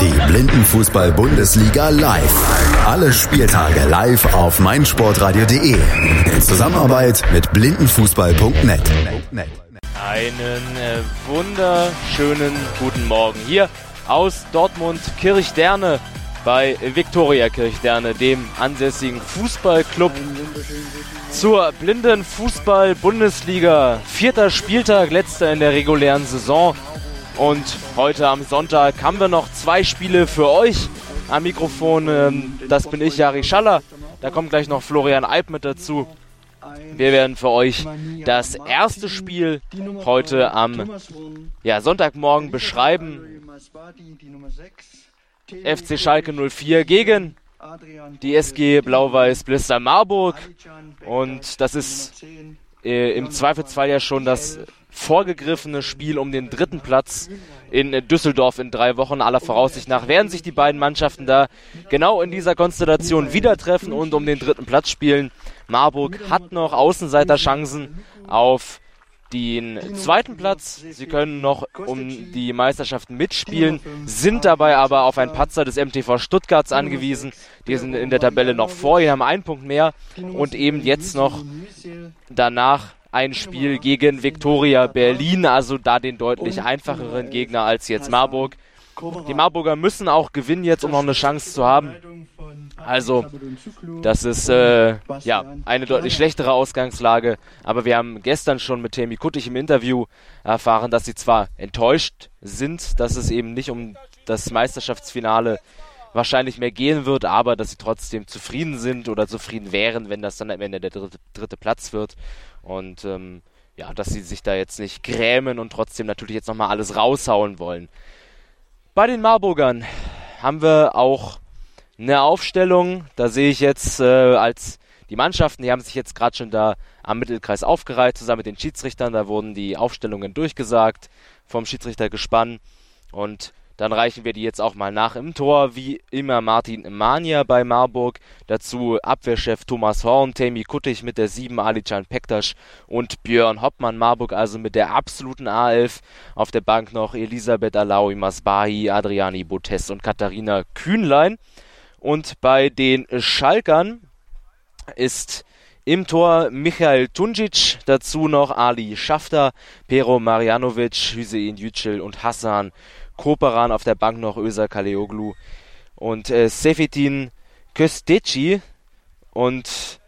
Die Blindenfußball-Bundesliga live. Alle Spieltage live auf meinsportradio.de. In Zusammenarbeit mit blindenfußball.net. Einen äh, wunderschönen guten Morgen hier aus Dortmund Kirchderne bei Viktoria Kirchderne, dem ansässigen Fußballclub zur blinden Fußball-Bundesliga. Vierter Spieltag, letzter in der regulären Saison. Und heute am Sonntag haben wir noch zwei Spiele für euch. Am Mikrofon, ähm, das bin ich, Jari Schaller. Da kommt gleich noch Florian Eib mit dazu. Wir werden für euch das erste Spiel heute am ja, Sonntagmorgen beschreiben. FC Schalke 04 gegen die SG Blau-Weiß Blister Marburg. Und das ist äh, im Zweifelsfall ja schon das vorgegriffene Spiel um den dritten Platz in Düsseldorf in drei Wochen. Aller Voraussicht nach werden sich die beiden Mannschaften da genau in dieser Konstellation wieder treffen und um den dritten Platz spielen. Marburg hat noch Außenseiterchancen auf den zweiten Platz. Sie können noch um die Meisterschaften mitspielen, sind dabei aber auf ein Patzer des MTV Stuttgarts angewiesen. Die sind in der Tabelle noch vor ihnen, haben einen Punkt mehr und eben jetzt noch danach ein Spiel gegen Viktoria Berlin, also da den deutlich einfacheren Gegner als jetzt Marburg. Die Marburger müssen auch gewinnen jetzt, um noch eine Chance zu haben. Also, das ist äh, ja eine deutlich schlechtere Ausgangslage. Aber wir haben gestern schon mit Temi Kuttig im Interview erfahren, dass sie zwar enttäuscht sind, dass es eben nicht um das Meisterschaftsfinale wahrscheinlich mehr gehen wird, aber dass sie trotzdem zufrieden sind oder zufrieden wären, wenn das dann am Ende der dritte, dritte Platz wird. Und ähm, ja, dass sie sich da jetzt nicht grämen und trotzdem natürlich jetzt nochmal alles raushauen wollen. Bei den Marburgern haben wir auch eine Aufstellung. Da sehe ich jetzt äh, als die Mannschaften, die haben sich jetzt gerade schon da am Mittelkreis aufgereiht, zusammen mit den Schiedsrichtern. Da wurden die Aufstellungen durchgesagt vom Schiedsrichtergespann. Und dann reichen wir die jetzt auch mal nach im Tor, wie immer Martin Mania bei Marburg. Dazu Abwehrchef Thomas Horn, Temi Kuttig mit der 7, Alican Pektasch und Björn Hoppmann. Marburg also mit der absoluten A11. Auf der Bank noch Elisabeth Alaui Masbahi, Adriani Botes und Katharina Kühnlein. Und bei den Schalkern ist im Tor Michael Tunjic, dazu noch Ali Schafter, Pero Marjanovic, Hüseyin Yücel und Hassan Koperan auf der Bank noch Özer Kaleoglu und äh, Sefetin Kösteci und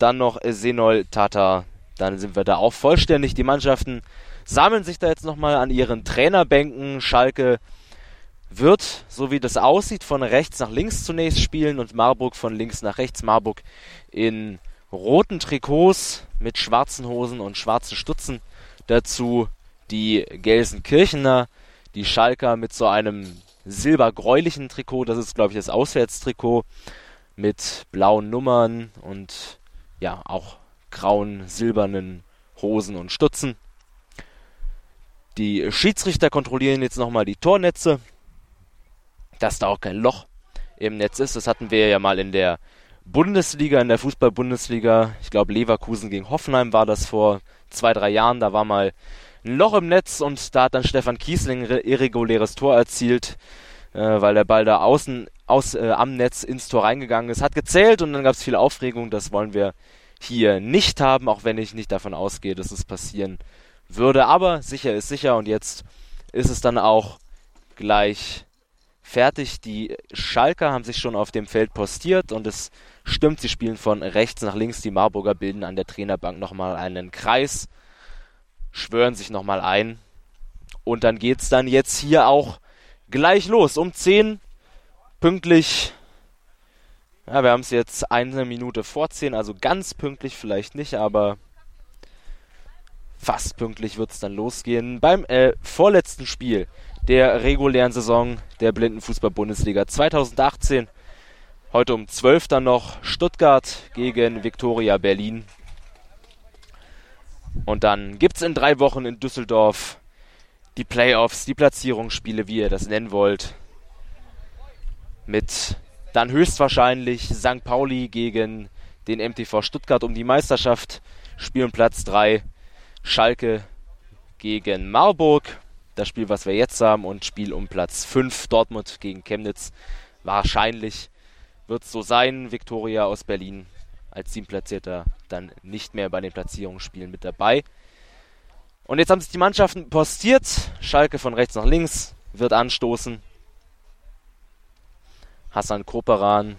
dann noch Senol Tata. Dann sind wir da auch vollständig. Die Mannschaften sammeln sich da jetzt nochmal an ihren Trainerbänken. Schalke wird, so wie das aussieht, von rechts nach links zunächst spielen und Marburg von links nach rechts. Marburg in roten Trikots mit schwarzen Hosen und schwarzen Stutzen. Dazu die Gelsenkirchener die Schalker mit so einem silbergräulichen Trikot, das ist glaube ich das Auswärtstrikot mit blauen Nummern und ja auch grauen, silbernen Hosen und Stutzen. Die Schiedsrichter kontrollieren jetzt nochmal die Tornetze, dass da auch kein Loch im Netz ist. Das hatten wir ja mal in der Bundesliga, in der Fußball-Bundesliga. Ich glaube, Leverkusen gegen Hoffenheim war das vor zwei, drei Jahren. Da war mal Loch im Netz und da hat dann Stefan Kiesling irreguläres Tor erzielt, äh, weil der Ball da außen aus, äh, am Netz ins Tor reingegangen ist. Hat gezählt und dann gab es viel Aufregung. Das wollen wir hier nicht haben, auch wenn ich nicht davon ausgehe, dass es passieren würde. Aber sicher ist sicher und jetzt ist es dann auch gleich fertig. Die Schalker haben sich schon auf dem Feld postiert und es stimmt, sie spielen von rechts nach links. Die Marburger bilden an der Trainerbank nochmal einen Kreis schwören sich nochmal ein. Und dann geht es dann jetzt hier auch gleich los. Um 10 pünktlich. Ja, wir haben es jetzt eine Minute vor 10, also ganz pünktlich vielleicht nicht, aber fast pünktlich wird es dann losgehen beim äh, vorletzten Spiel der regulären Saison der Blindenfußball-Bundesliga 2018. Heute um 12 dann noch Stuttgart gegen Viktoria Berlin. Und dann gibt es in drei Wochen in Düsseldorf die Playoffs, die Platzierungsspiele, wie ihr das nennen wollt. Mit dann höchstwahrscheinlich St. Pauli gegen den MTV Stuttgart um die Meisterschaft. Spielen Platz 3 Schalke gegen Marburg. das Spiel, was wir jetzt haben, und Spiel um Platz 5 Dortmund gegen Chemnitz. Wahrscheinlich wird es so sein. Viktoria aus Berlin als Teamplatzierter dann nicht mehr bei den Platzierungsspielen mit dabei. Und jetzt haben sich die Mannschaften postiert. Schalke von rechts nach links wird anstoßen. Hassan Koperan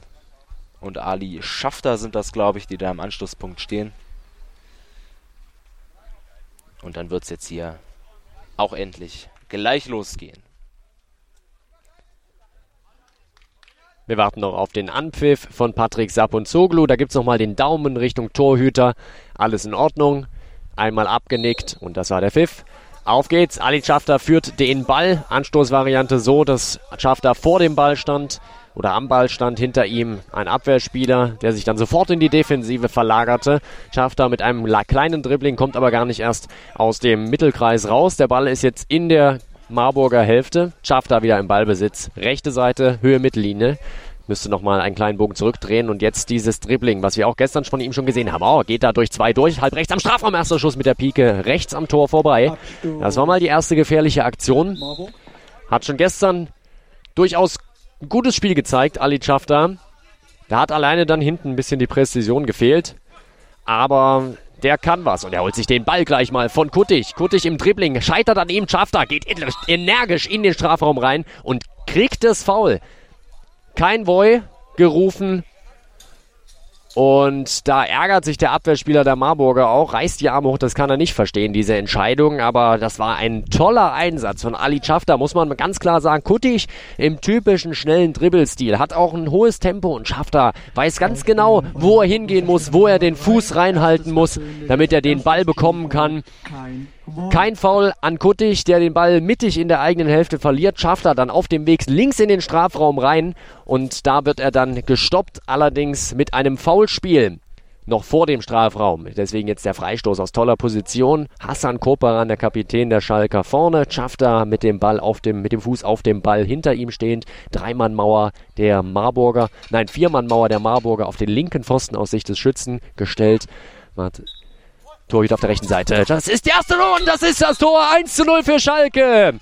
und Ali Schafter sind das, glaube ich, die da am Anschlusspunkt stehen. Und dann wird es jetzt hier auch endlich gleich losgehen. Wir warten noch auf den Anpfiff von Patrick Sapp und Zoglu. Da gibt es nochmal den Daumen Richtung Torhüter. Alles in Ordnung. Einmal abgenickt und das war der Pfiff. Auf geht's. Ali Schafter führt den Ball. Anstoßvariante so, dass Schafter vor dem Ball stand oder am Ball stand hinter ihm ein Abwehrspieler, der sich dann sofort in die Defensive verlagerte. Schafter mit einem kleinen Dribbling, kommt aber gar nicht erst aus dem Mittelkreis raus. Der Ball ist jetzt in der Marburger Hälfte. Schafter wieder im Ballbesitz. Rechte Seite, Höhe Mittellinie müsste nochmal einen kleinen Bogen zurückdrehen und jetzt dieses Dribbling, was wir auch gestern von ihm schon gesehen haben. Oh, geht da durch zwei durch, halb rechts am Strafraum, erster Schuss mit der Pike, rechts am Tor vorbei. Das war mal die erste gefährliche Aktion. Hat schon gestern durchaus ein gutes Spiel gezeigt, Ali Schafter. Da hat alleine dann hinten ein bisschen die Präzision gefehlt. Aber der kann was. Und er holt sich den Ball gleich mal von Kuttig. Kuttig im Dribbling, scheitert an ihm. Schafter geht energisch in den Strafraum rein und kriegt das Foul. Kein Boy gerufen. Und da ärgert sich der Abwehrspieler der Marburger auch, reißt die Arme hoch, das kann er nicht verstehen, diese Entscheidung. Aber das war ein toller Einsatz von Ali Schafter, muss man ganz klar sagen. Kuttig im typischen schnellen Dribbelstil, hat auch ein hohes Tempo und Schafter weiß ganz genau, wo er hingehen muss, wo er den Fuß reinhalten muss, damit er den Ball bekommen kann. Kein Foul an Kuttig, der den Ball mittig in der eigenen Hälfte verliert. Schafft er dann auf dem Weg links in den Strafraum rein und da wird er dann gestoppt, allerdings mit einem Foulspiel noch vor dem Strafraum. Deswegen jetzt der Freistoß aus toller Position. Hassan Koperan, der Kapitän der Schalker vorne. Schafter mit dem Ball auf dem, mit dem Fuß auf dem Ball hinter ihm stehend. Dreimannmauer der Marburger, nein, Viermannmauer der Marburger auf den linken Pfosten aus Sicht des Schützen gestellt. Warte. Torhüter auf der rechten Seite. Das ist der erste Tor und das ist das Tor. 1 zu 0 für Schalke.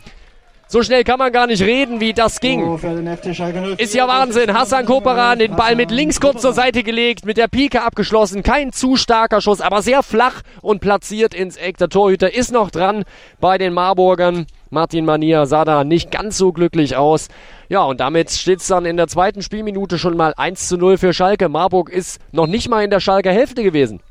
So schnell kann man gar nicht reden, wie das ging. Oh, ist ja Wahnsinn. Hassan Koperan den Ball mit links kurz zur Seite gelegt, mit der Pike abgeschlossen. Kein zu starker Schuss, aber sehr flach und platziert ins Eck. Der Torhüter ist noch dran bei den Marburgern. Martin Mania sah da nicht ganz so glücklich aus. Ja, und damit steht es dann in der zweiten Spielminute schon mal 1 zu 0 für Schalke. Marburg ist noch nicht mal in der Schalker Hälfte gewesen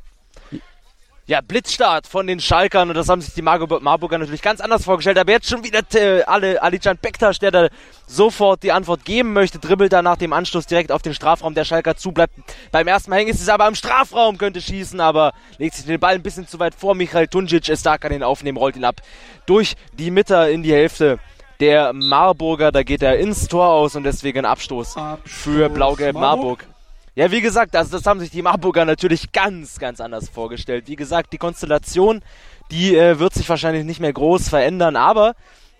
ja, Blitzstart von den Schalkern und das haben sich die Marburger, Marburger natürlich ganz anders vorgestellt. Aber jetzt schon wieder äh, alle Alican Bektas, der da sofort die Antwort geben möchte, dribbelt da nach dem Anschluss direkt auf den Strafraum der Schalker zu, bleibt beim ersten Mal hängen, ist es aber im Strafraum, könnte schießen, aber legt sich den Ball ein bisschen zu weit vor. Michael Tunjic ist da, kann ihn aufnehmen, rollt ihn ab durch die Mitte in die Hälfte der Marburger. Da geht er ins Tor aus und deswegen ein Abstoß, Abstoß für Blau-Gelb Marburg. Marburg. Ja, wie gesagt, also das haben sich die Marburger natürlich ganz, ganz anders vorgestellt. Wie gesagt, die Konstellation, die äh, wird sich wahrscheinlich nicht mehr groß verändern, aber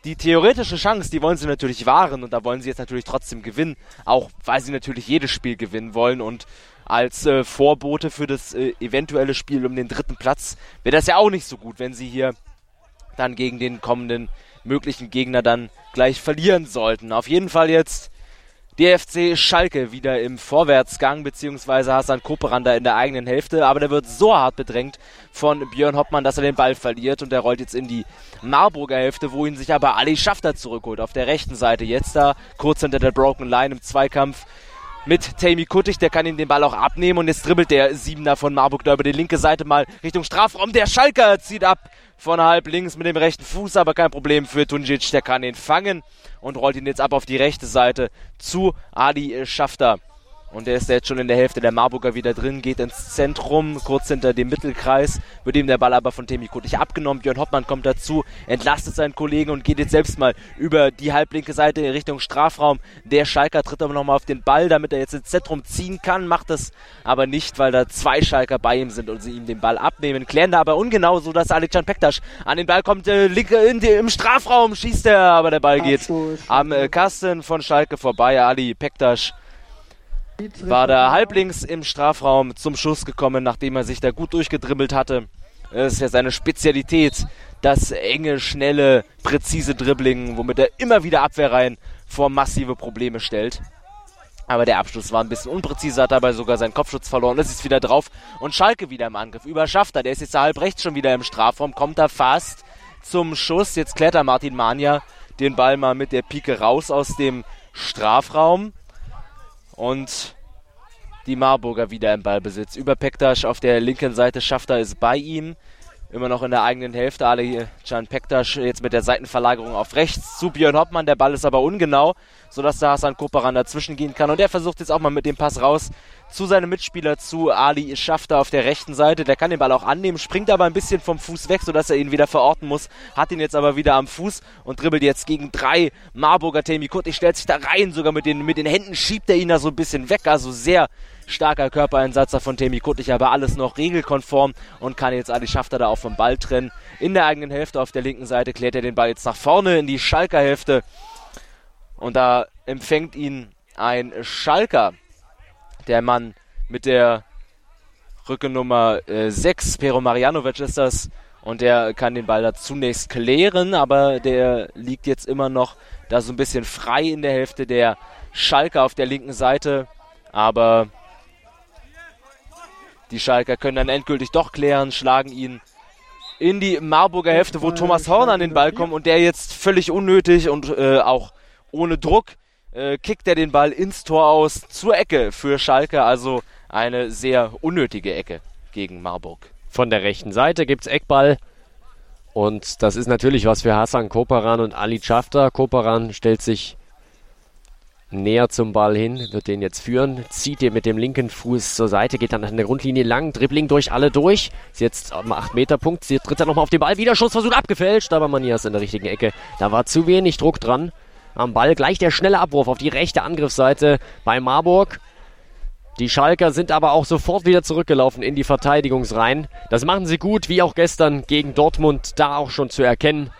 die theoretische Chance, die wollen sie natürlich wahren und da wollen sie jetzt natürlich trotzdem gewinnen, auch weil sie natürlich jedes Spiel gewinnen wollen und als äh, Vorbote für das äh, eventuelle Spiel um den dritten Platz wäre das ja auch nicht so gut, wenn sie hier dann gegen den kommenden möglichen Gegner dann gleich verlieren sollten. Auf jeden Fall jetzt DFC Schalke wieder im Vorwärtsgang, beziehungsweise Hassan Koperanda in der eigenen Hälfte, aber der wird so hart bedrängt von Björn Hoppmann, dass er den Ball verliert und der rollt jetzt in die Marburger Hälfte, wo ihn sich aber Ali Schafter zurückholt. Auf der rechten Seite jetzt da, kurz hinter der Broken Line im Zweikampf mit Tammy Kuttig, der kann ihn den Ball auch abnehmen und jetzt dribbelt der Siebener von Marburg da über die linke Seite mal Richtung Strafraum. Der Schalker zieht ab von halb links mit dem rechten Fuß, aber kein Problem für Tunjic, der kann ihn fangen und rollt ihn jetzt ab auf die rechte Seite zu Adi Schafter. Und der ist jetzt schon in der Hälfte der Marburger wieder drin, geht ins Zentrum, kurz hinter dem Mittelkreis, wird ihm der Ball aber von Temi Kuttich abgenommen. Björn Hoppmann kommt dazu, entlastet seinen Kollegen und geht jetzt selbst mal über die halblinke Seite in Richtung Strafraum. Der Schalker tritt aber nochmal auf den Ball, damit er jetzt ins Zentrum ziehen kann, macht das aber nicht, weil da zwei Schalker bei ihm sind und sie ihm den Ball abnehmen. Klären da aber ungenau, so dass Alexan Pektasch an den Ball kommt, äh, in die, im Strafraum schießt er, aber der Ball geht am äh, Kasten von Schalke vorbei. Ali Pektasch war da halblinks im Strafraum zum Schuss gekommen, nachdem er sich da gut durchgedribbelt hatte. Das ist ja seine Spezialität. Das enge, schnelle, präzise Dribbling, womit er immer wieder Abwehrreihen vor massive Probleme stellt. Aber der Abschluss war ein bisschen unpräzise, hat dabei sogar seinen Kopfschutz verloren. Ist wieder drauf. Und Schalke wieder im Angriff. Über Schafter, der ist jetzt halb rechts schon wieder im Strafraum, kommt da fast zum Schuss. Jetzt klärt er Martin Mania den Ball mal mit der Pike raus aus dem Strafraum. Und die Marburger wieder im Ballbesitz. Über Pektasch auf der linken Seite, Schafter ist bei ihm. Immer noch in der eigenen Hälfte. Ali Can Pektasch jetzt mit der Seitenverlagerung auf rechts zu Björn Hoppmann. Der Ball ist aber ungenau, sodass der Hassan Koparan dazwischen gehen kann. Und der versucht jetzt auch mal mit dem Pass raus zu seinem Mitspieler zu Ali Schafter auf der rechten Seite. Der kann den Ball auch annehmen, springt aber ein bisschen vom Fuß weg, sodass er ihn wieder verorten muss. Hat ihn jetzt aber wieder am Fuß und dribbelt jetzt gegen drei Marburger Temi Ich stellt sich da rein, sogar mit den, mit den Händen schiebt er ihn da so ein bisschen weg. Also sehr starker Körpereinsatz von Temi Kuttig, aber alles noch regelkonform und kann jetzt Ali Schafter da auch vom Ball trennen. In der eigenen Hälfte auf der linken Seite klärt er den Ball jetzt nach vorne in die Schalker Hälfte und da empfängt ihn ein Schalker, der Mann mit der Rückennummer äh, 6, Pero Marianovic ist das, und der kann den Ball da zunächst klären, aber der liegt jetzt immer noch da so ein bisschen frei in der Hälfte der Schalker auf der linken Seite, aber die Schalker können dann endgültig doch klären, schlagen ihn in die Marburger Hälfte, wo Thomas Horn an den Ball kommt und der jetzt völlig unnötig und äh, auch ohne Druck äh, kickt er den Ball ins Tor aus zur Ecke für Schalke. Also eine sehr unnötige Ecke gegen Marburg. Von der rechten Seite gibt es Eckball. Und das ist natürlich was für Hassan Koparan und Ali Schafter. Koparan stellt sich näher zum Ball hin, wird den jetzt führen, zieht den mit dem linken Fuß zur Seite, geht dann an der Grundlinie lang, Dribbling durch alle durch, ist jetzt am 8-Meter-Punkt, tritt er nochmal auf den Ball, wieder Schussversuch abgefälscht, aber Manias in der richtigen Ecke. Da war zu wenig Druck dran am Ball, gleich der schnelle Abruf auf die rechte Angriffsseite bei Marburg. Die Schalker sind aber auch sofort wieder zurückgelaufen in die Verteidigungsreihen. Das machen sie gut, wie auch gestern gegen Dortmund, da auch schon zu erkennen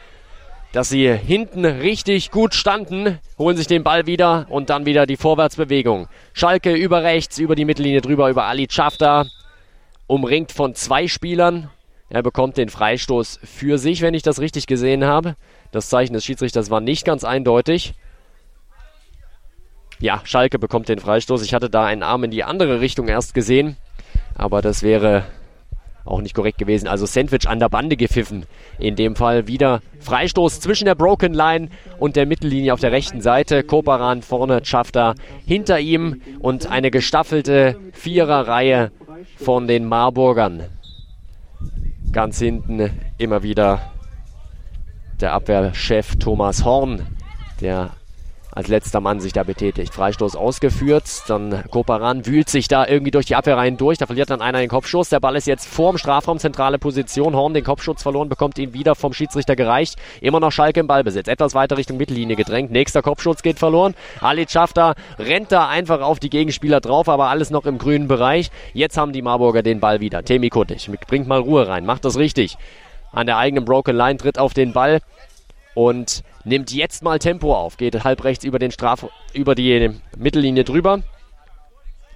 dass sie hinten richtig gut standen, holen sich den Ball wieder und dann wieder die Vorwärtsbewegung. Schalke über rechts, über die Mittellinie drüber, über Ali Schafter, umringt von zwei Spielern. Er bekommt den Freistoß für sich, wenn ich das richtig gesehen habe. Das Zeichen des Schiedsrichters war nicht ganz eindeutig. Ja, Schalke bekommt den Freistoß. Ich hatte da einen Arm in die andere Richtung erst gesehen. Aber das wäre auch nicht korrekt gewesen. Also Sandwich an der Bande gepfiffen. In dem Fall wieder Freistoß zwischen der Broken Line und der Mittellinie auf der rechten Seite. Koparan vorne, Schafter hinter ihm und eine gestaffelte Viererreihe von den Marburgern. Ganz hinten immer wieder der Abwehrchef Thomas Horn, der als letzter Mann sich da betätigt. Freistoß ausgeführt, dann Koparan wühlt sich da irgendwie durch die Abwehrreihen durch, da verliert dann einer den Kopfschuss. Der Ball ist jetzt vorm Strafraum, zentrale Position. Horn den Kopfschutz verloren, bekommt ihn wieder vom Schiedsrichter gereicht. Immer noch Schalke im Ballbesitz, etwas weiter Richtung Mittellinie gedrängt. Nächster Kopfschutz geht verloren. Ali Schafter rennt da einfach auf die Gegenspieler drauf, aber alles noch im grünen Bereich. Jetzt haben die Marburger den Ball wieder. Temi Kuttig bringt mal Ruhe rein, macht das richtig. An der eigenen Broken Line tritt auf den Ball und nimmt jetzt mal Tempo auf. Geht halb rechts über den Straf über die Mittellinie drüber.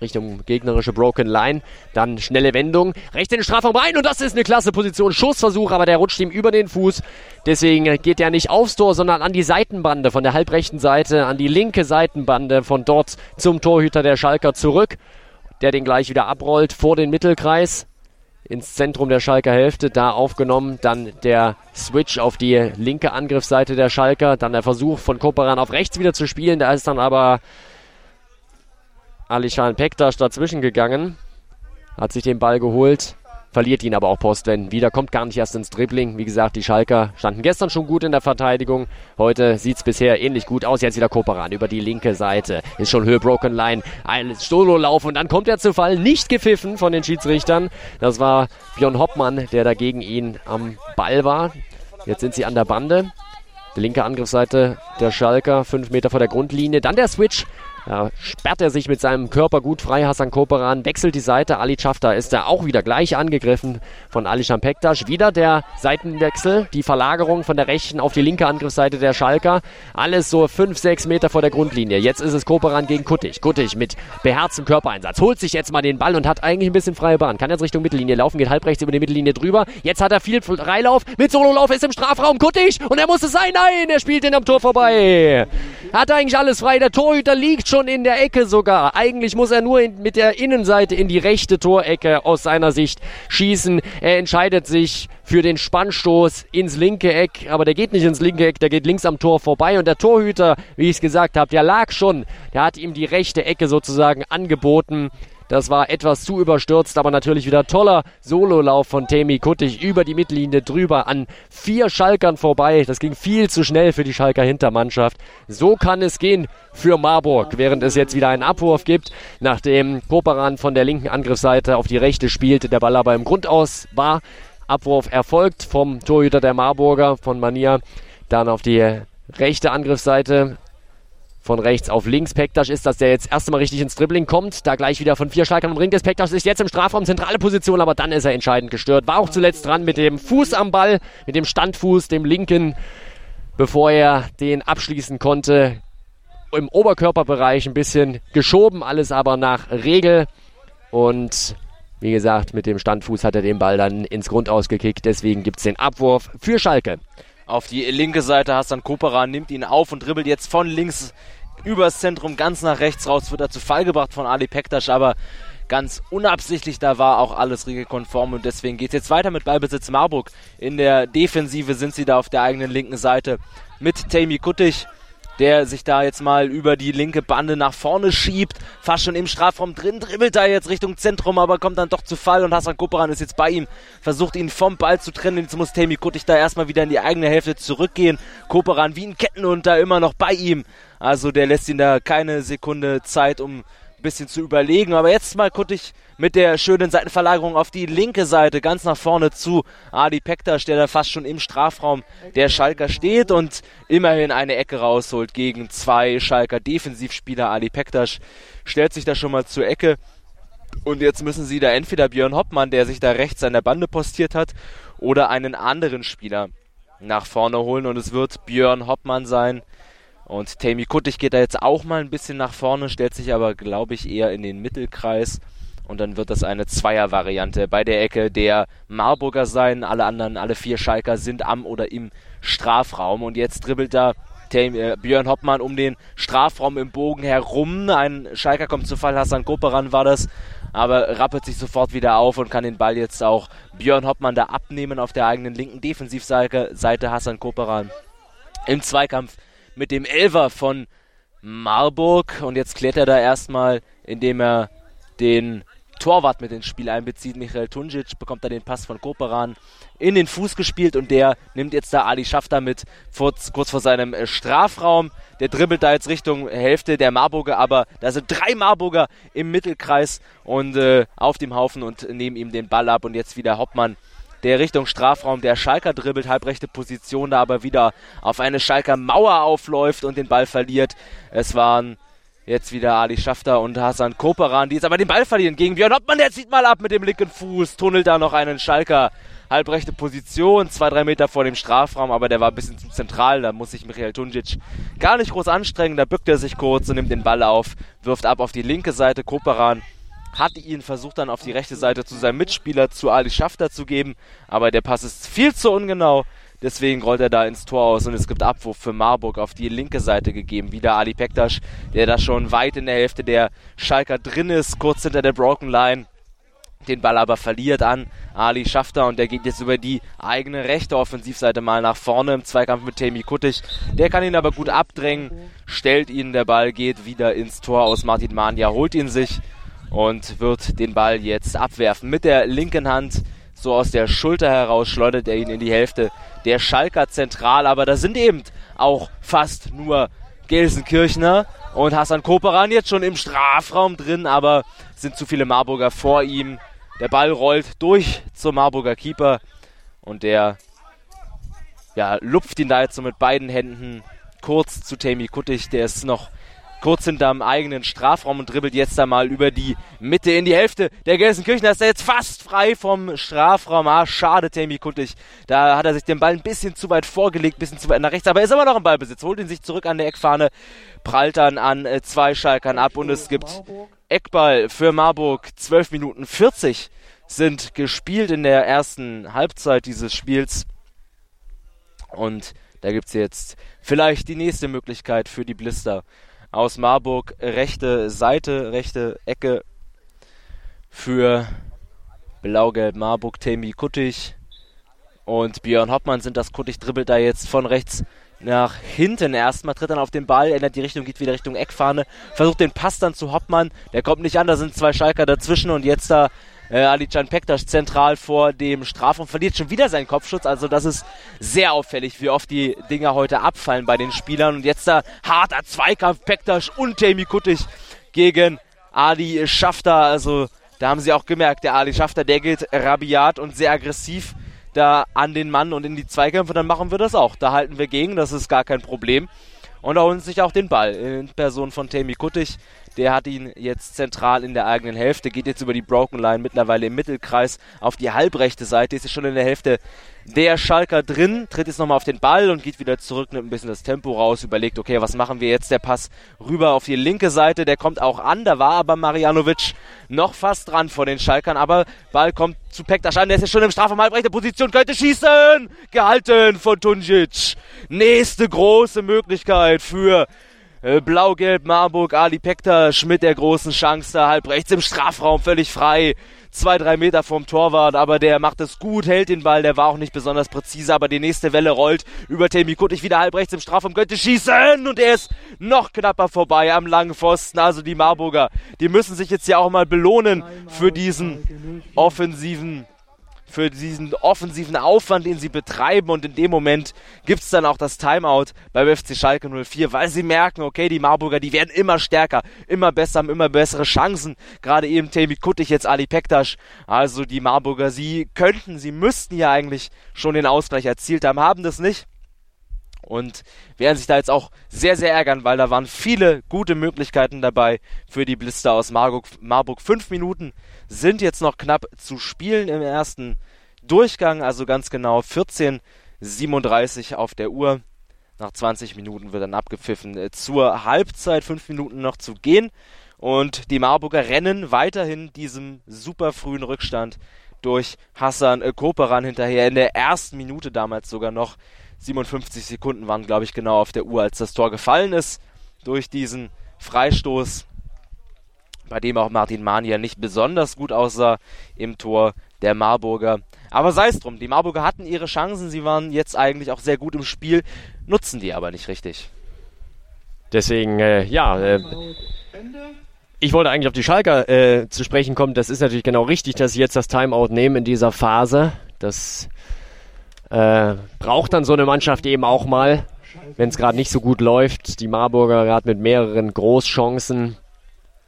Richtung gegnerische Broken Line. Dann schnelle Wendung. Rechts in den Strafraum rein und das ist eine klasse Position. Schussversuch, aber der rutscht ihm über den Fuß. Deswegen geht er nicht aufs Tor, sondern an die Seitenbande von der halbrechten Seite, an die linke Seitenbande von dort zum Torhüter der Schalker zurück. Der den gleich wieder abrollt vor den Mittelkreis ins Zentrum der Schalker Hälfte, da aufgenommen. Dann der Switch auf die linke Angriffsseite der Schalker. Dann der Versuch von Koperan auf rechts wieder zu spielen. Da ist dann aber Alishan Pektas dazwischen gegangen. Hat sich den Ball geholt verliert ihn aber auch Postwen wieder, kommt gar nicht erst ins Dribbling. Wie gesagt, die Schalker standen gestern schon gut in der Verteidigung. Heute sieht es bisher ähnlich gut aus. Jetzt wieder Koperan über die linke Seite. Ist schon Höhe Broken Line. Ein Solo-Lauf und dann kommt er zu Fall. Nicht gepfiffen von den Schiedsrichtern. Das war Björn Hoppmann, der dagegen ihn am Ball war. Jetzt sind sie an der Bande. Die linke Angriffsseite der Schalker, fünf Meter vor der Grundlinie. Dann der Switch Da sperrt er sich mit seinem Körper gut frei. Hassan Koperan wechselt die Seite. Ali Chafta ist da auch wieder gleich angegriffen von Alishan Pektas. Wieder der Seitenwechsel, die Verlagerung von der rechten auf die linke Angriffsseite der Schalker. Alles so 5, 6 Meter vor der Grundlinie. Jetzt ist es Koperan gegen Kuttig. Kuttig mit beherztem Körpereinsatz. Holt sich jetzt mal den Ball und hat eigentlich ein bisschen freie Bahn. Kann jetzt Richtung Mittellinie laufen, geht halbrechts über die Mittellinie drüber. Jetzt hat er viel Freilauf. Mit Sololauf ist im Strafraum Kuttig und er muss es sein. Nein, er spielt den am Tor vorbei. Hat eigentlich alles frei. Der Torhüter liegt schon in der Ecke sogar. Eigentlich muss er nur in, mit der Innenseite in die rechte Torecke aus seiner Sicht schießen. Er entscheidet sich für den Spannstoß ins linke Eck, aber der geht nicht ins linke Eck, der geht links am Tor vorbei und der Torhüter, wie ich es gesagt habe, der lag schon. Der hat ihm die rechte Ecke sozusagen angeboten. Das war etwas zu überstürzt, aber natürlich wieder toller Sololauf von Temi Kuttig über die Mittellinie drüber an vier Schalkern vorbei. Das ging viel zu schnell für die Schalker Hintermannschaft. So kann es gehen für Marburg, während es jetzt wieder einen Abwurf gibt, nachdem Koperan von der linken Angriffsseite auf die rechte spielte, der Ball aber im Grundaus war. Abwurf erfolgt vom Torhüter der Marburger, von Mania, dann auf die rechte Angriffsseite von rechts auf links. Pektas ist das, der jetzt erst einmal richtig ins Dribbling kommt. Da gleich wieder von vier Schalkern umringt ist. Pektas ist jetzt im Strafraum, zentrale Position, aber dann ist er entscheidend gestört. War auch zuletzt dran mit dem Fuß am Ball, mit dem Standfuß, dem linken, bevor er den abschließen konnte. Im Oberkörperbereich ein bisschen geschoben, alles aber nach Regel. Und wie gesagt, mit dem Standfuß hat er den Ball dann ins Grundaus gekickt. Deswegen gibt es den Abwurf für Schalke auf die linke Seite. Hassan Kopera nimmt ihn auf und dribbelt jetzt von links übers Zentrum ganz nach rechts raus. Wird er zu Fall gebracht von Ali Pektas, aber ganz unabsichtlich. Da war auch alles regelkonform und deswegen geht es jetzt weiter mit Ballbesitz Marburg. In der Defensive sind sie da auf der eigenen linken Seite mit Tammy Kuttig der sich da jetzt mal über die linke Bande nach vorne schiebt, fast schon im Strafraum drin, dribbelt da jetzt Richtung Zentrum, aber kommt dann doch zu Fall und Hassan Koperan ist jetzt bei ihm, versucht ihn vom Ball zu trennen, jetzt muss Temi Kuttig da erstmal wieder in die eigene Hälfte zurückgehen, Koperan wie ein Kettenhund da immer noch bei ihm, also der lässt ihn da keine Sekunde Zeit, um ein bisschen zu überlegen. Aber jetzt mal Kuttig mit der schönen Seitenverlagerung auf die linke Seite, ganz nach vorne zu Adi Pektas, der da fast schon im Strafraum der Schalker steht und immerhin eine Ecke rausholt gegen zwei Schalker Defensivspieler. Adi Pektas stellt sich da schon mal zur Ecke. Und jetzt müssen sie da entweder Björn Hoppmann, der sich da rechts an der Bande postiert hat, oder einen anderen Spieler nach vorne holen. Und es wird Björn Hoppmann sein, und Tammy Kuttig geht da jetzt auch mal ein bisschen nach vorne, stellt sich aber, glaube ich, eher in den Mittelkreis. Und dann wird das eine Zweier-Variante bei der Ecke der Marburger sein. Alle anderen, alle vier Schalker sind am oder im Strafraum. Und jetzt dribbelt da Tam, äh, Björn Hoppmann um den Strafraum im Bogen herum. Ein Schalker kommt zu Fall, Hassan Koperan war das. Aber rappelt sich sofort wieder auf und kann den Ball jetzt auch Björn Hoppmann da abnehmen auf der eigenen linken Defensivseite. Hassan Koperan im Zweikampf mit dem Elver von Marburg. Und jetzt klärt er da erstmal, indem er den Torwart mit ins Spiel einbezieht. Michael Tunjic bekommt da den Pass von Koperan in den Fuß gespielt und der nimmt jetzt da Ali Schafter mit kurz, kurz vor seinem äh, Strafraum. Der dribbelt da jetzt Richtung Hälfte der Marburger, aber da sind drei Marburger im Mittelkreis und äh, auf dem Haufen und nehmen ihm den Ball ab und jetzt wieder Hoppmann der Richtung Strafraum der Schalker dribbelt, halbrechte Position, da aber wieder auf eine Schalker Mauer aufläuft und den Ball verliert. Es waren jetzt wieder Ali Schafter und Hassan Koperan, die jetzt aber den Ball verlieren gegen Björn Hoppmann, der zieht mal ab mit dem linken Fuß, tunnelt da noch einen Schalker. Halbrechte Position, zwei, drei Meter vor dem Strafraum, aber der war ein bisschen zu zentral, da muss sich Michael Tunjic gar nicht groß anstrengen, da bückt er sich kurz und nimmt den Ball auf, wirft ab auf die linke Seite, Koperan hat ihn versucht dann auf die rechte Seite zu seinem Mitspieler, zu Ali Schafter zu geben, aber der Pass ist viel zu ungenau. Deswegen rollt er da ins Tor aus und es gibt Abwurf für Marburg auf die linke Seite gegeben. Wieder Ali Pektas, der da schon weit in der Hälfte der Schalker drin ist, kurz hinter der Broken Line. Den Ball aber verliert an Ali Schafter und der geht jetzt über die eigene rechte Offensivseite mal nach vorne im Zweikampf mit Temi Kuttig. Der kann ihn aber gut abdrängen, stellt ihn, der Ball geht wieder ins Tor aus. Martin Mania holt ihn sich und wird den Ball jetzt abwerfen. Mit der linken Hand so aus der Schulter heraus schleudert er ihn in die Hälfte der Schalker zentral. Aber da sind eben auch fast nur Gelsenkirchner und Hassan Koperan jetzt schon im Strafraum drin, aber sind zu viele Marburger vor ihm. Der Ball rollt durch zum Marburger Keeper und der ja, lupft ihn da jetzt so mit beiden Händen kurz zu Tammy Kuttig, der ist noch kurz hinterm eigenen Strafraum und dribbelt jetzt da mal über die Mitte in die Hälfte der Gelsenkirchen. Da ist jetzt fast frei vom Strafraum. Ah, schade, Tammy Kuttig. Da hat er sich den Ball ein bisschen zu weit vorgelegt, ein bisschen zu weit nach rechts, aber er ist immer noch im Ballbesitz. Holt ihn sich zurück an der Eckfahne, prallt dann an äh, zwei Schalkern ab und es gibt Eckball für Marburg. 12 Minuten 40 sind gespielt in der ersten Halbzeit dieses Spiels. Und da gibt es jetzt vielleicht die nächste Möglichkeit für die Blister aus Marburg. Rechte Seite, rechte Ecke für Blau-Gelb Marburg, Temi Kuttig und Björn Hoppmann sind das. Kuttig dribbelt da jetzt von rechts nach hinten erstmal, tritt dann auf den Ball, ändert die Richtung, geht wieder Richtung Eckfahne, versucht den Pass dann zu Hoppmann, der kommt nicht an, da sind zwei Schalker dazwischen und jetzt da äh, Alican Pektas zentral vor dem Strafraum, verliert schon wieder seinen Kopfschutz, also das ist sehr auffällig, wie oft die Dinger heute abfallen bei den Spielern und jetzt da harter Zweikampf, Pektas und Temi Kuttig gegen Ali Schafter, also da haben sie auch gemerkt, der Ali Schafter, der geht rabiat und sehr aggressiv da an den Mann und in die Zweikämpfe, dann machen wir das auch. Da halten wir gegen, das ist gar kein Problem. Und da holen sich auch den Ball in Person von Temi Kuttig. Der hat ihn jetzt zentral in der eigenen Hälfte, geht jetzt über die Broken Line mittlerweile im Mittelkreis auf die halbrechte Seite, ist schon in der Hälfte der Schalker drin, tritt jetzt nochmal auf den Ball und geht wieder zurück, nimmt ein bisschen das Tempo raus, überlegt, okay, was machen wir jetzt? Der Pass rüber auf die linke Seite, der kommt auch an, da war aber Marianovic noch fast dran vor den Schalkern, aber Ball kommt zu Pektas an, der ist jetzt schon im Strafraum halbrechte Position, könnte schießen! Gehalten von Tunjic. Nächste große Möglichkeit für Blau-Gelb Marburg, Ali Pektas mit der großen Chance da halb rechts im Strafraum, völlig frei. Zwei, drei Meter vom Torwart, aber der macht es gut, hält den Ball, der war auch nicht besonders präzise, aber die nächste Welle rollt über Temi Kuttig wieder halb rechts im Strafraum, könnte schießen und er ist noch knapper vorbei am langen Pfosten, also die Marburger, die müssen sich jetzt ja auch mal belohnen für diesen offensiven für diesen offensiven Aufwand, den sie betreiben. Und in dem Moment gibt es dann auch das Timeout beim FC Schalke 04, weil sie merken, okay, die Marburger, die werden immer stärker, immer besser, haben immer bessere Chancen. Gerade eben Temi Kuttig, jetzt Ali Pektas. Also die Marburger, sie könnten, sie müssten ja eigentlich schon den Ausgleich erzielt haben, haben das nicht und werden sich da jetzt auch sehr, sehr ärgern, weil da waren viele gute Möglichkeiten dabei für die Blister aus Marburg. Marburg. Fünf Minuten sind jetzt noch knapp zu spielen im ersten Durchgang, also ganz genau 14:37 auf der Uhr. Nach 20 Minuten wird dann abgepfiffen äh, zur Halbzeit, fünf Minuten noch zu gehen. Und die Marburger rennen weiterhin diesem super frühen Rückstand durch Hassan Koperan hinterher. In der ersten Minute damals sogar noch 57 Sekunden waren, glaube ich, genau auf der Uhr, als das Tor gefallen ist durch diesen Freistoß, bei dem auch Martin Mania nicht besonders gut aussah im Tor der Marburger. Aber sei es drum, die Marburger hatten ihre Chancen, sie waren jetzt eigentlich auch sehr gut im Spiel, nutzen die aber nicht richtig. Deswegen, äh, ja, äh, ich wollte eigentlich auf die Schalker äh, zu sprechen kommen. Das ist natürlich genau richtig, dass sie jetzt das Timeout nehmen in dieser Phase. Das äh, braucht dann so eine Mannschaft eben auch mal, wenn es gerade nicht so gut läuft. Die Marburger gerade mit mehreren Großchancen,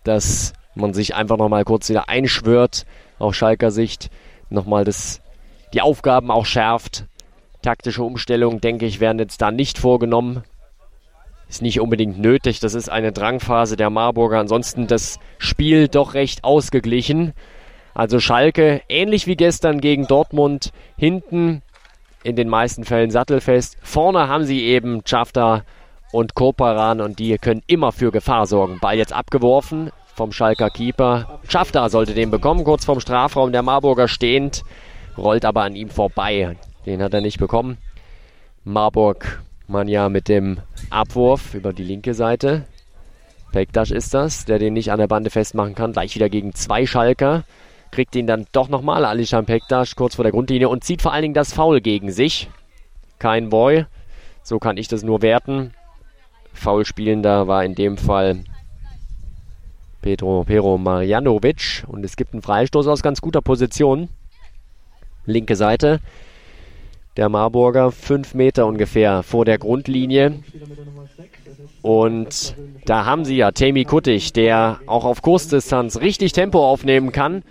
dass man sich einfach nochmal kurz wieder einschwört, aus Schalker Sicht, nochmal das, die Aufgaben auch schärft. Taktische Umstellungen, denke ich, werden jetzt da nicht vorgenommen. Ist nicht unbedingt nötig. Das ist eine Drangphase der Marburger. Ansonsten das Spiel doch recht ausgeglichen. Also Schalke, ähnlich wie gestern gegen Dortmund, hinten in den meisten Fällen sattelfest. Vorne haben sie eben Schafter und Koparan und die können immer für Gefahr sorgen. Ball jetzt abgeworfen vom Schalker Keeper. Schafter sollte den bekommen, kurz vorm Strafraum. Der Marburger stehend, rollt aber an ihm vorbei. Den hat er nicht bekommen. Marburg, man ja mit dem Abwurf über die linke Seite. Pektasch ist das, der den nicht an der Bande festmachen kann. Gleich wieder gegen zwei Schalker kriegt ihn dann doch nochmal Alishan Pektas kurz vor der Grundlinie und zieht vor allen Dingen das Foul gegen sich. Kein Boy. So kann ich das nur werten. Foul spielender war in dem Fall Pedro Pero Marjanovic und es gibt einen Freistoß aus ganz guter Position. Linke Seite. Der Marburger fünf Meter ungefähr vor der Grundlinie. Und da haben sie ja Temi Kuttig, der auch auf Kursdistanz richtig Tempo aufnehmen kann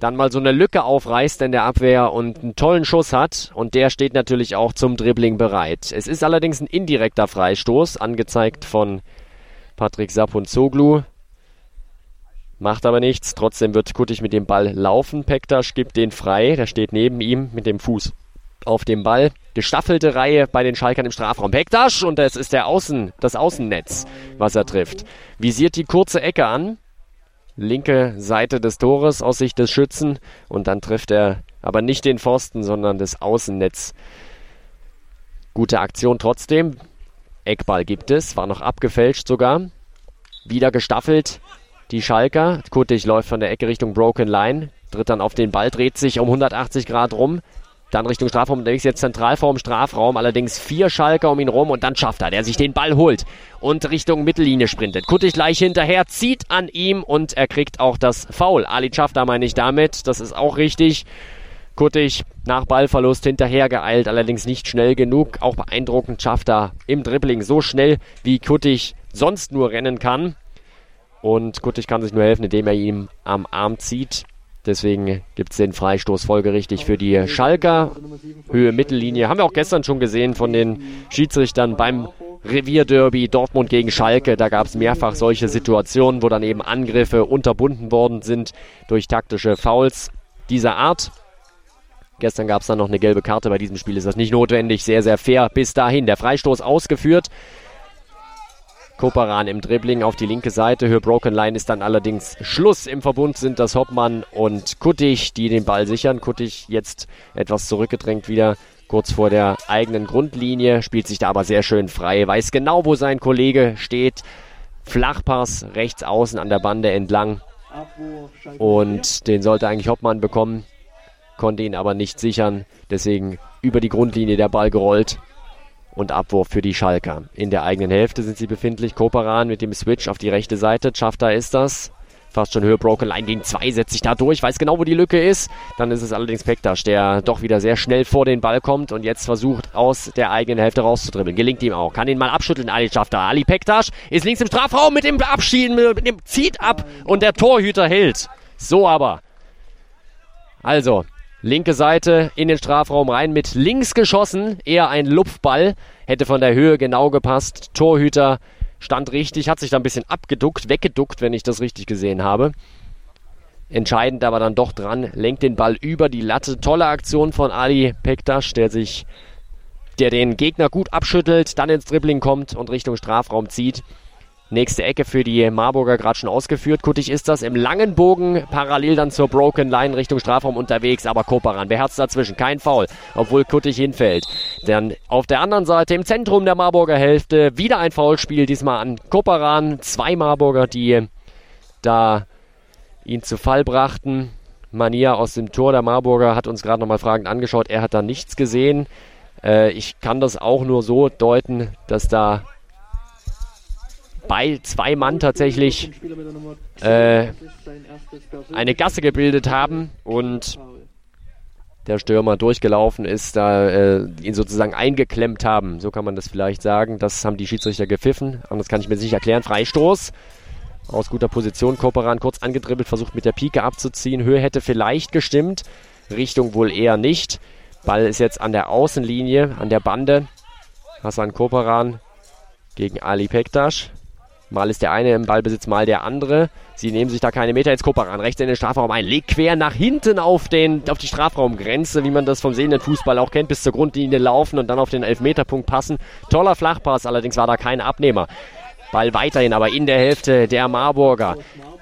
dann mal so eine Lücke aufreißt in der Abwehr und einen tollen Schuss hat. Und der steht natürlich auch zum Dribbling bereit. Es ist allerdings ein indirekter Freistoß, angezeigt von Patrick Sapunzoglu. Macht aber nichts. Trotzdem wird Kuttig mit dem Ball laufen. Pektasch gibt den frei. Der steht neben ihm mit dem Fuß auf dem Ball. Gestaffelte Reihe bei den Schalkern im Strafraum. Pektasch und es ist der Außen, das Außennetz, was er trifft. Visiert die kurze Ecke an. Linke Seite des Tores aus Sicht des Schützen. Und dann trifft er aber nicht den Pfosten, sondern das Außennetz. Gute Aktion trotzdem. Eckball gibt es, war noch abgefälscht sogar. Wieder gestaffelt. Die Schalker. Kuttig läuft von der Ecke Richtung Broken Line. Tritt dann auf den Ball, dreht sich um 180 Grad rum. Dann Richtung Strafraum unterwegs, jetzt zentral vorm Strafraum. Allerdings vier Schalker um ihn rum und dann schafft er, der sich den Ball holt und Richtung Mittellinie sprintet. Kuttig gleich hinterher, zieht an ihm und er kriegt auch das Foul. Ali Schafter meine ich damit, das ist auch richtig. Kuttig nach Ballverlust hinterher geeilt, allerdings nicht schnell genug. Auch beeindruckend schafft er im Dribbling so schnell, wie Kuttig sonst nur rennen kann. Und Kuttig kann sich nur helfen, indem er ihn am Arm zieht. Deswegen gibt es den Freistoß folgerichtig für die Schalker. Höhe Mittellinie. Haben wir auch gestern schon gesehen von den Schiedsrichtern beim Revierderby Dortmund gegen Schalke. Da gab es mehrfach solche Situationen, wo dann eben Angriffe unterbunden worden sind durch taktische Fouls dieser Art. Gestern gab es dann noch eine gelbe Karte. Bei diesem Spiel ist das nicht notwendig. Sehr, sehr fair bis dahin. Der Freistoß ausgeführt. Koparan im Dribbling auf die linke Seite. Höhe Broken Line ist dann allerdings Schluss. Im Verbund sind das Hoppmann und Kuttig, die den Ball sichern. Kuttig jetzt etwas zurückgedrängt wieder kurz vor der eigenen Grundlinie, spielt sich da aber sehr schön frei, weiß genau, wo sein Kollege steht. Flachpass rechts außen an der Bande entlang. Und den sollte eigentlich Hoppmann bekommen konnte ihn aber nicht sichern. Deswegen über die Grundlinie der Ball gerollt. Und Abwurf für die Schalker. In der eigenen Hälfte sind sie befindlich. Koperan mit dem Switch auf die rechte Seite. Schafter ist das. Fast schon Höhe Broken Line gegen zwei setzt sich da durch, weiß genau, wo die Lücke ist. Dann ist es allerdings Pektasch, der doch wieder sehr schnell vor den Ball kommt und jetzt versucht, aus der eigenen Hälfte rauszudribbeln. Gelingt ihm auch. Kann ihn mal abschütteln. Ali schafft da. Ali Pektasch ist links im Strafraum mit dem Abschieden, mit dem zieht ab und der Torhüter hält. So aber. Also, Linke Seite in den Strafraum rein mit links geschossen. Eher ein Lupfball. Hätte von der Höhe genau gepasst. Torhüter stand richtig, hat sich da ein bisschen abgeduckt, weggeduckt, wenn ich das richtig gesehen habe. Entscheidend aber dann doch dran, lenkt den Ball über die Latte. Tolle Aktion von Ali Pektasch, der sich, der den Gegner gut abschüttelt, dann ins Dribbling kommt und Richtung Strafraum zieht. Nächste Ecke für die Marburger gerade schon ausgeführt. Kuttig ist das im langen Bogen, parallel dann zur Broken Line Richtung Strafraum unterwegs, aber Koparan beherzt dazwischen, kein Foul, obwohl Kuttig hinfällt. Dann auf der anderen Seite im Zentrum der Marburger Hälfte wieder ein Foulspiel, diesmal an Koparan. Zwei Marburger, die da ihn zu Fall brachten. Mania aus dem Tor der Marburger hat uns gerade nochmal fragend angeschaut. Er hat da nichts gesehen. Äh, ich kann das auch nur so deuten, dass da bei zwei Mann tatsächlich äh, eine Gasse gebildet haben und der Stürmer durchgelaufen ist, da äh, ihn sozusagen eingeklemmt haben. So kann man das vielleicht sagen. Das haben die Schiedsrichter gepfiffen. Anders kann ich mir das nicht erklären. Freistoß. Aus guter Position. Koperan kurz angedribbelt, versucht mit der Pike abzuziehen. Höhe hätte vielleicht gestimmt. Richtung wohl eher nicht. Ball ist jetzt an der Außenlinie, an der Bande. Hassan Koperan gegen Ali Pektasch. Mal ist der eine im Ballbesitz, mal der andere. Sie nehmen sich da keine Meter. Jetzt Koparan rechts in den Strafraum ein. Legt quer nach hinten auf, den, auf die Strafraumgrenze, wie man das vom sehenden Fußball auch kennt, bis zur Grundlinie laufen und dann auf den Elfmeterpunkt passen. Toller Flachpass, allerdings war da kein Abnehmer. Ball weiterhin aber in der Hälfte der Marburger.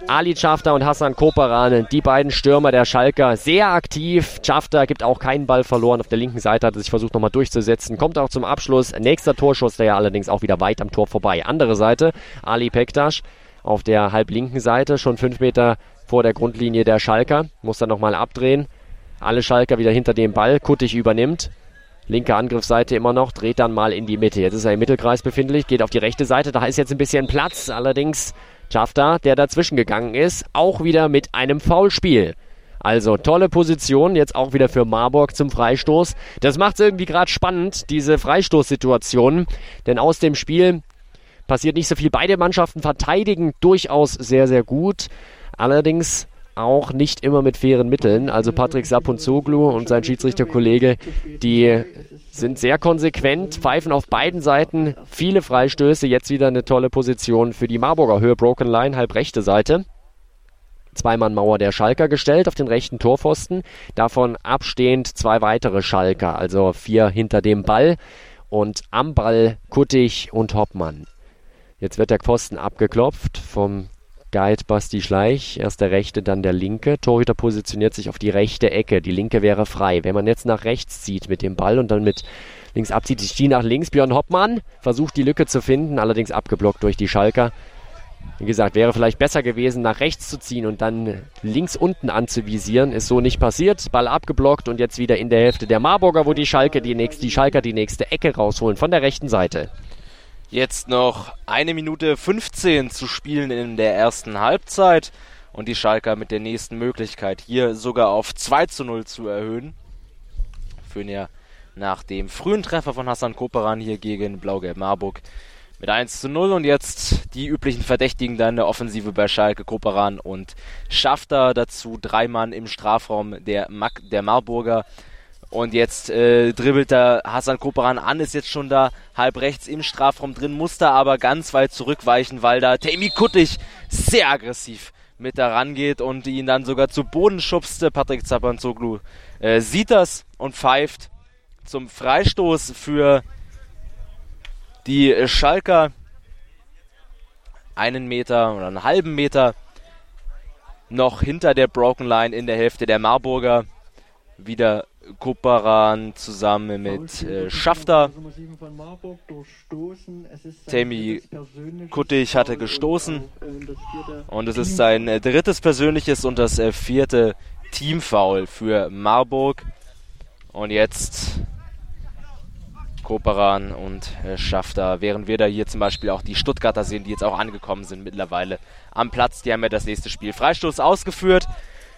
Ali Schafter und Hassan Koperan, die beiden Stürmer der Schalker, sehr aktiv. Schafter gibt auch keinen Ball verloren. Auf der linken Seite hat er sich versucht nochmal durchzusetzen. Kommt auch zum Abschluss. Nächster Torschuss, der ja allerdings auch wieder weit am Tor vorbei. Andere Seite, Ali Pektasch auf der halblinken Seite, schon fünf Meter vor der Grundlinie der Schalker. Muss dann nochmal abdrehen. Alle Schalker wieder hinter dem Ball. Kuttig übernimmt. Linke Angriffsseite immer noch, dreht dann mal in die Mitte. Jetzt ist er im Mittelkreis befindlich, geht auf die rechte Seite. Da ist jetzt ein bisschen Platz. Allerdings Schafter, der dazwischen gegangen ist, auch wieder mit einem Foulspiel. Also tolle Position, jetzt auch wieder für Marburg zum Freistoß. Das macht es irgendwie gerade spannend, diese Freistoßsituation. Denn aus dem Spiel passiert nicht so viel. Beide Mannschaften verteidigen durchaus sehr, sehr gut. Allerdings auch nicht immer mit fairen Mitteln. Also Patrick Sapunzoglu und sein Schiedsrichterkollege, die sind sehr konsequent, pfeifen auf beiden Seiten viele Freistöße. Jetzt wieder eine tolle Position für die Marburger Höhe Broken Line, halb rechte Seite. Zweimann-Mauer der Schalker gestellt auf den rechten Torpfosten. Davon abstehend zwei weitere Schalker, also vier hinter dem Ball. Und am Ball Kuttig und Hoppmann. Jetzt wird der Pfosten abgeklopft vom Guide Basti Schleich. Erst der rechte, dann der linke. Torhüter positioniert sich auf die rechte Ecke. Die linke wäre frei. Wenn man jetzt nach rechts zieht mit dem Ball und dann mit links abzieht, die nach links. Björn Hoppmann versucht die Lücke zu finden, allerdings abgeblockt durch die Schalker. Wie gesagt, wäre vielleicht besser gewesen, nach rechts zu ziehen und dann links unten anzuvisieren. Ist so nicht passiert. Ball abgeblockt und jetzt wieder in der Hälfte der Marburger, wo die Schalke die nächste, die Schalker die nächste Ecke rausholen von der rechten Seite. Jetzt noch eine Minute 15 zu spielen in der ersten Halbzeit. Und die Schalker mit der nächsten Möglichkeit hier sogar auf 2 zu 0 zu erhöhen. Führen ja nach dem frühen Treffer von Hassan Koperan hier gegen Blau-Gelb Marburg mit 1 zu 0 und jetzt die üblichen Verdächtigen dann der Offensive bei Schalke, Koperan und Schafter. Dazu drei Mann im Strafraum der, Mack, der Marburger und jetzt äh, dribbelt da Hassan Koperan an, ist jetzt schon da halb rechts im Strafraum drin, muss da aber ganz weit zurückweichen, weil da Tammy Kuttig sehr aggressiv mit da rangeht und ihn dann sogar zu Boden schubste. Patrick Zapanzoglu äh, sieht das und pfeift zum Freistoß für die Schalker. Einen Meter oder einen halben Meter noch hinter der Broken Line in der Hälfte der Marburger. Wieder Koparan zusammen mit äh, Schafter. Temi Kuttig hatte gestoßen. Und es ist sein äh, drittes persönliches und das äh, vierte Teamfoul für Marburg. Und jetzt Koparan und äh, Schafter. Während wir da hier zum Beispiel auch die Stuttgarter sehen, die jetzt auch angekommen sind mittlerweile am Platz. Die haben ja das nächste Spiel. Freistoß ausgeführt.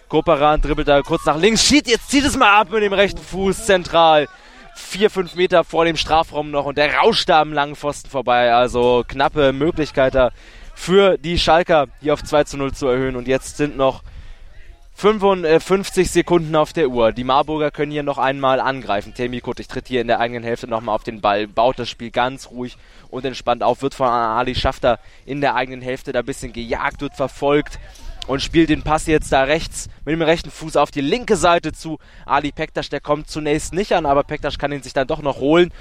Koparan dribbelt da kurz nach links. Schied, jetzt zieht es mal ab mit dem rechten Fuß zentral. Vier, fünf Meter vor dem Strafraum noch und der rauscht da am langen Pfosten vorbei. Also knappe Möglichkeit da für die Schalker, hier auf 2 zu 0 zu erhöhen. Und jetzt sind noch 55 Sekunden auf der Uhr. Die Marburger können hier noch einmal angreifen. Temi Kuttig tritt hier in der eigenen Hälfte nochmal auf den Ball, baut das Spiel ganz ruhig und entspannt auf, wird von Ali Schafter in der eigenen Hälfte da ein bisschen gejagt, wird verfolgt und spielt den Pass jetzt da rechts mit dem rechten Fuß auf die linke Seite zu Ali Pektasch. Der kommt zunächst nicht an, aber Pektasch kann ihn sich dann doch noch holen.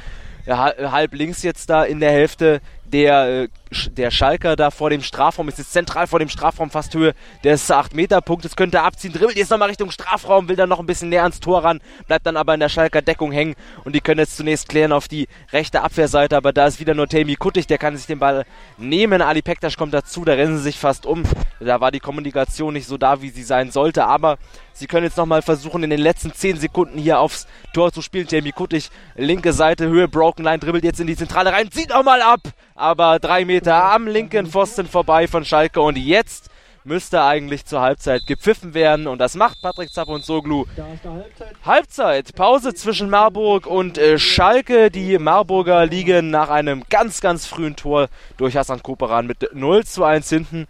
halb links jetzt da in der Hälfte der, äh, der Schalker da vor dem Strafraum ist jetzt zentral vor dem Strafraum, fast Höhe des 8-Meter-Punktes, könnte abziehen, dribbelt jetzt nochmal Richtung Strafraum, will dann noch ein bisschen näher ans Tor ran, bleibt dann aber in der Schalker Deckung hängen und die können jetzt zunächst klären auf die rechte Abwehrseite, aber da ist wieder nur Tami Kuttig, der kann sich den Ball nehmen. Ali Pektas kommt dazu, da rennen sie sich fast um. Da war die Kommunikation nicht so da, wie sie sein sollte, aber Sie können jetzt nochmal versuchen, in den letzten 10 Sekunden hier aufs Tor zu spielen. Jamie Kuttig, linke Seite, Höhe, Broken Line, dribbelt jetzt in die Zentrale rein, zieht nochmal ab, aber drei Meter am linken Pfosten vorbei von Schalke und jetzt müsste eigentlich zur Halbzeit gepfiffen werden und das macht Patrick Zapp und Soglu. Halbzeit. Halbzeit, Pause zwischen Marburg und äh, Schalke. Die Marburger liegen nach einem ganz, ganz frühen Tor durch Hassan Koperan mit 0 zu 1 hinten.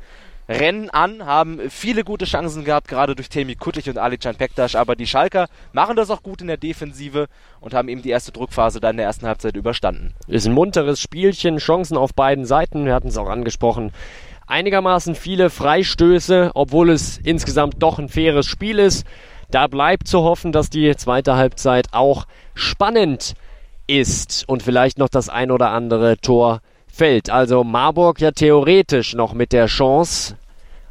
Rennen an, haben viele gute Chancen gehabt, gerade durch Temi Kutlich und Ali Can Pektas, aber die Schalker machen das auch gut in der Defensive und haben eben die erste Druckphase dann in der ersten Halbzeit überstanden. Ist ein munteres Spielchen, Chancen auf beiden Seiten, wir hatten es auch angesprochen. Einigermaßen viele Freistöße, obwohl es insgesamt doch ein faires Spiel ist. Da bleibt zu hoffen, dass die zweite Halbzeit auch spannend ist und vielleicht noch das ein oder andere Tor fällt. Also Marburg ja theoretisch noch mit der Chance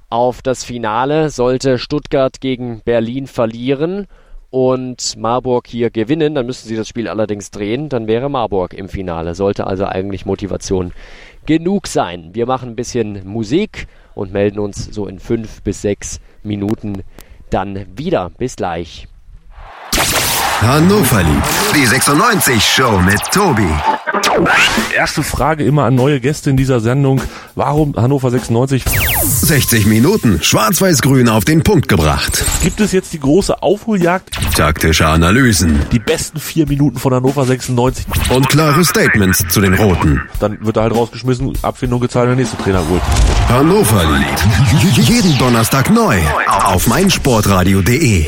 auf das Finale, sollte Stuttgart gegen Berlin verlieren und Marburg hier gewinnen, dann müssten sie das Spiel allerdings drehen, dann wäre Marburg im Finale. Sollte also eigentlich Motivation genug sein. Wir machen ein bisschen Musik und melden uns so in fünf bis sechs Minuten dann wieder. Bis gleich. Hannover liebt die 96 Show mit Tobi. Erste Frage immer an neue Gäste in dieser Sendung. Warum Hannover 96? 60 Minuten Schwarz-Weiß-Grün auf den Punkt gebracht. Gibt es jetzt die große Aufholjagd? Taktische Analysen. Die besten vier Minuten von Hannover 96. Und klare Statements zu den Roten. Dann wird er halt rausgeschmissen, Abfindung gezahlt, der nächste Trainer holt. Hannover liebt. Jeden Donnerstag neu auf meinsportradio.de.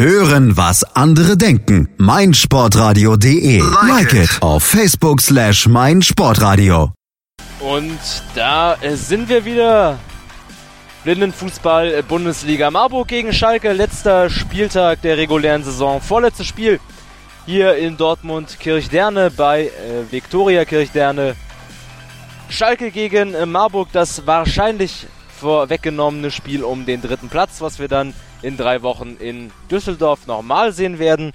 Hören, was andere denken. meinsportradio.de. Like it auf Facebook slash meinsportradio. Und da sind wir wieder. Blindenfußball Bundesliga Marburg gegen Schalke. Letzter Spieltag der regulären Saison. Vorletztes Spiel hier in Dortmund Kirchderne bei äh, Viktoria Kirchderne. Schalke gegen äh, Marburg, das wahrscheinlich vorweggenommene Spiel um den dritten Platz, was wir dann in drei Wochen in Düsseldorf nochmal sehen werden.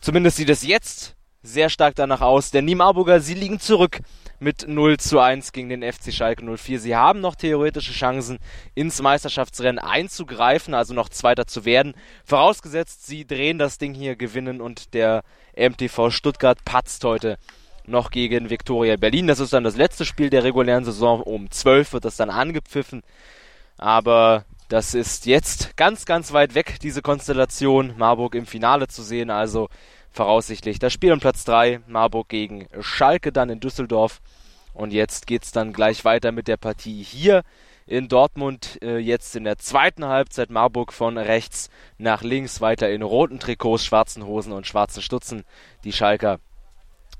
Zumindest sieht es jetzt sehr stark danach aus, denn die Marburger, sie liegen zurück mit 0 zu 1 gegen den FC Schalke 04. Sie haben noch theoretische Chancen, ins Meisterschaftsrennen einzugreifen, also noch Zweiter zu werden. Vorausgesetzt, sie drehen das Ding hier, gewinnen und der MTV Stuttgart patzt heute noch gegen Viktoria Berlin. Das ist dann das letzte Spiel der regulären Saison. Um 12 wird das dann angepfiffen. Aber das ist jetzt ganz, ganz weit weg, diese Konstellation, Marburg im Finale zu sehen. Also voraussichtlich das Spiel um Platz 3, Marburg gegen Schalke dann in Düsseldorf. Und jetzt geht es dann gleich weiter mit der Partie hier in Dortmund. Äh, jetzt in der zweiten Halbzeit Marburg von rechts nach links, weiter in roten Trikots, schwarzen Hosen und schwarzen Stutzen. Die Schalker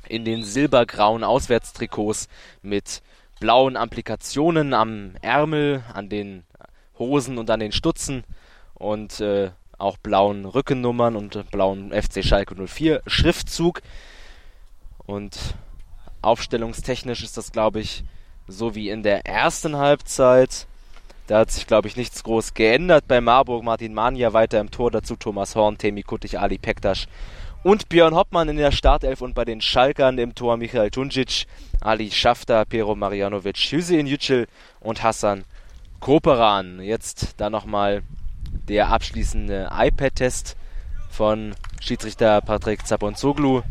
in den silbergrauen Auswärtstrikots mit blauen Applikationen am Ärmel, an den Hosen und an den Stutzen und äh, auch blauen Rückennummern und blauen FC Schalke 04 Schriftzug. Und aufstellungstechnisch ist das, glaube ich, so wie in der ersten Halbzeit. Da hat sich, glaube ich, nichts groß geändert bei Marburg. Martin Mania weiter im Tor, dazu Thomas Horn, Temi Kuttig, Ali Pektasch und Björn Hoppmann in der Startelf und bei den Schalkern im Tor Michael Tunjic, Ali Schafter, Pero Marjanovic, Hüseyin Yücel und Hassan Koperan. Jetzt da nochmal der abschließende iPad-Test von Schiedsrichter Patrick Zaponzoglu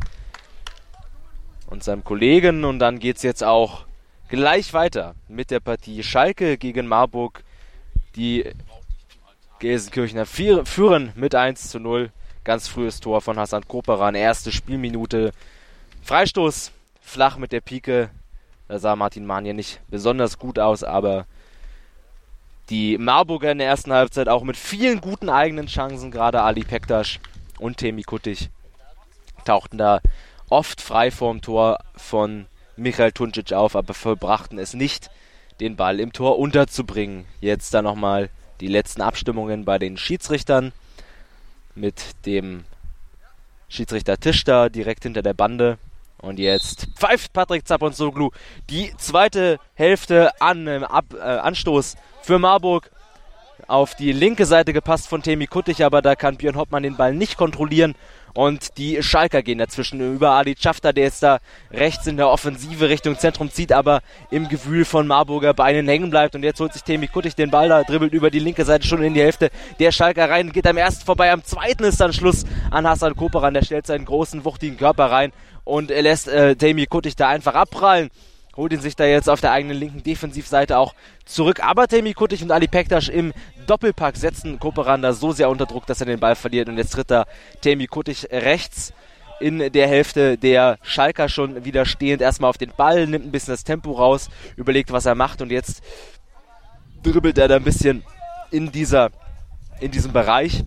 und seinem Kollegen. Und dann geht es jetzt auch gleich weiter mit der Partie Schalke gegen Marburg. Die Gelsenkirchener führen mit 1 zu 0. Ganz frühes Tor von Hassan Koperan, erste Spielminute. Freistoß, flach mit der Pike. Da sah Martin Manja nicht besonders gut aus, aber die Marburger in der ersten Halbzeit auch mit vielen guten eigenen Chancen, gerade Ali Pektasch und Temi Kuttig, tauchten da oft frei vorm Tor von Michael Tuncic auf, aber vollbrachten es nicht, den Ball im Tor unterzubringen. Jetzt dann nochmal die letzten Abstimmungen bei den Schiedsrichtern mit dem Schiedsrichter Tisch da direkt hinter der Bande. Und jetzt pfeift Patrick Zaponsoglu die zweite Hälfte an, äh, Ab, äh, Anstoß für Marburg. Auf die linke Seite gepasst von Temi Kuttig, aber da kann Björn Hoppmann den Ball nicht kontrollieren. Und die Schalker gehen dazwischen über Ali Schafter, der jetzt da rechts in der Offensive Richtung Zentrum zieht, aber im Gewühl von Marburger Beinen hängen bleibt. Und jetzt holt sich Temi Kuttig den Ball da, dribbelt über die linke Seite schon in die Hälfte der Schalker rein, geht am ersten vorbei, am zweiten ist dann Schluss an Hassan Koperan, der stellt seinen großen, wuchtigen Körper rein und er lässt äh, Temi Kuttig da einfach abprallen holt ihn sich da jetzt auf der eigenen linken Defensivseite auch zurück. Aber Temi Kuttig und Ali Pektas im Doppelpack setzen Koperan da so sehr unter Druck, dass er den Ball verliert. Und jetzt tritt da Temi Kuttig rechts in der Hälfte der Schalker schon wieder stehend erstmal auf den Ball, nimmt ein bisschen das Tempo raus, überlegt, was er macht und jetzt dribbelt er da ein bisschen in dieser in diesem Bereich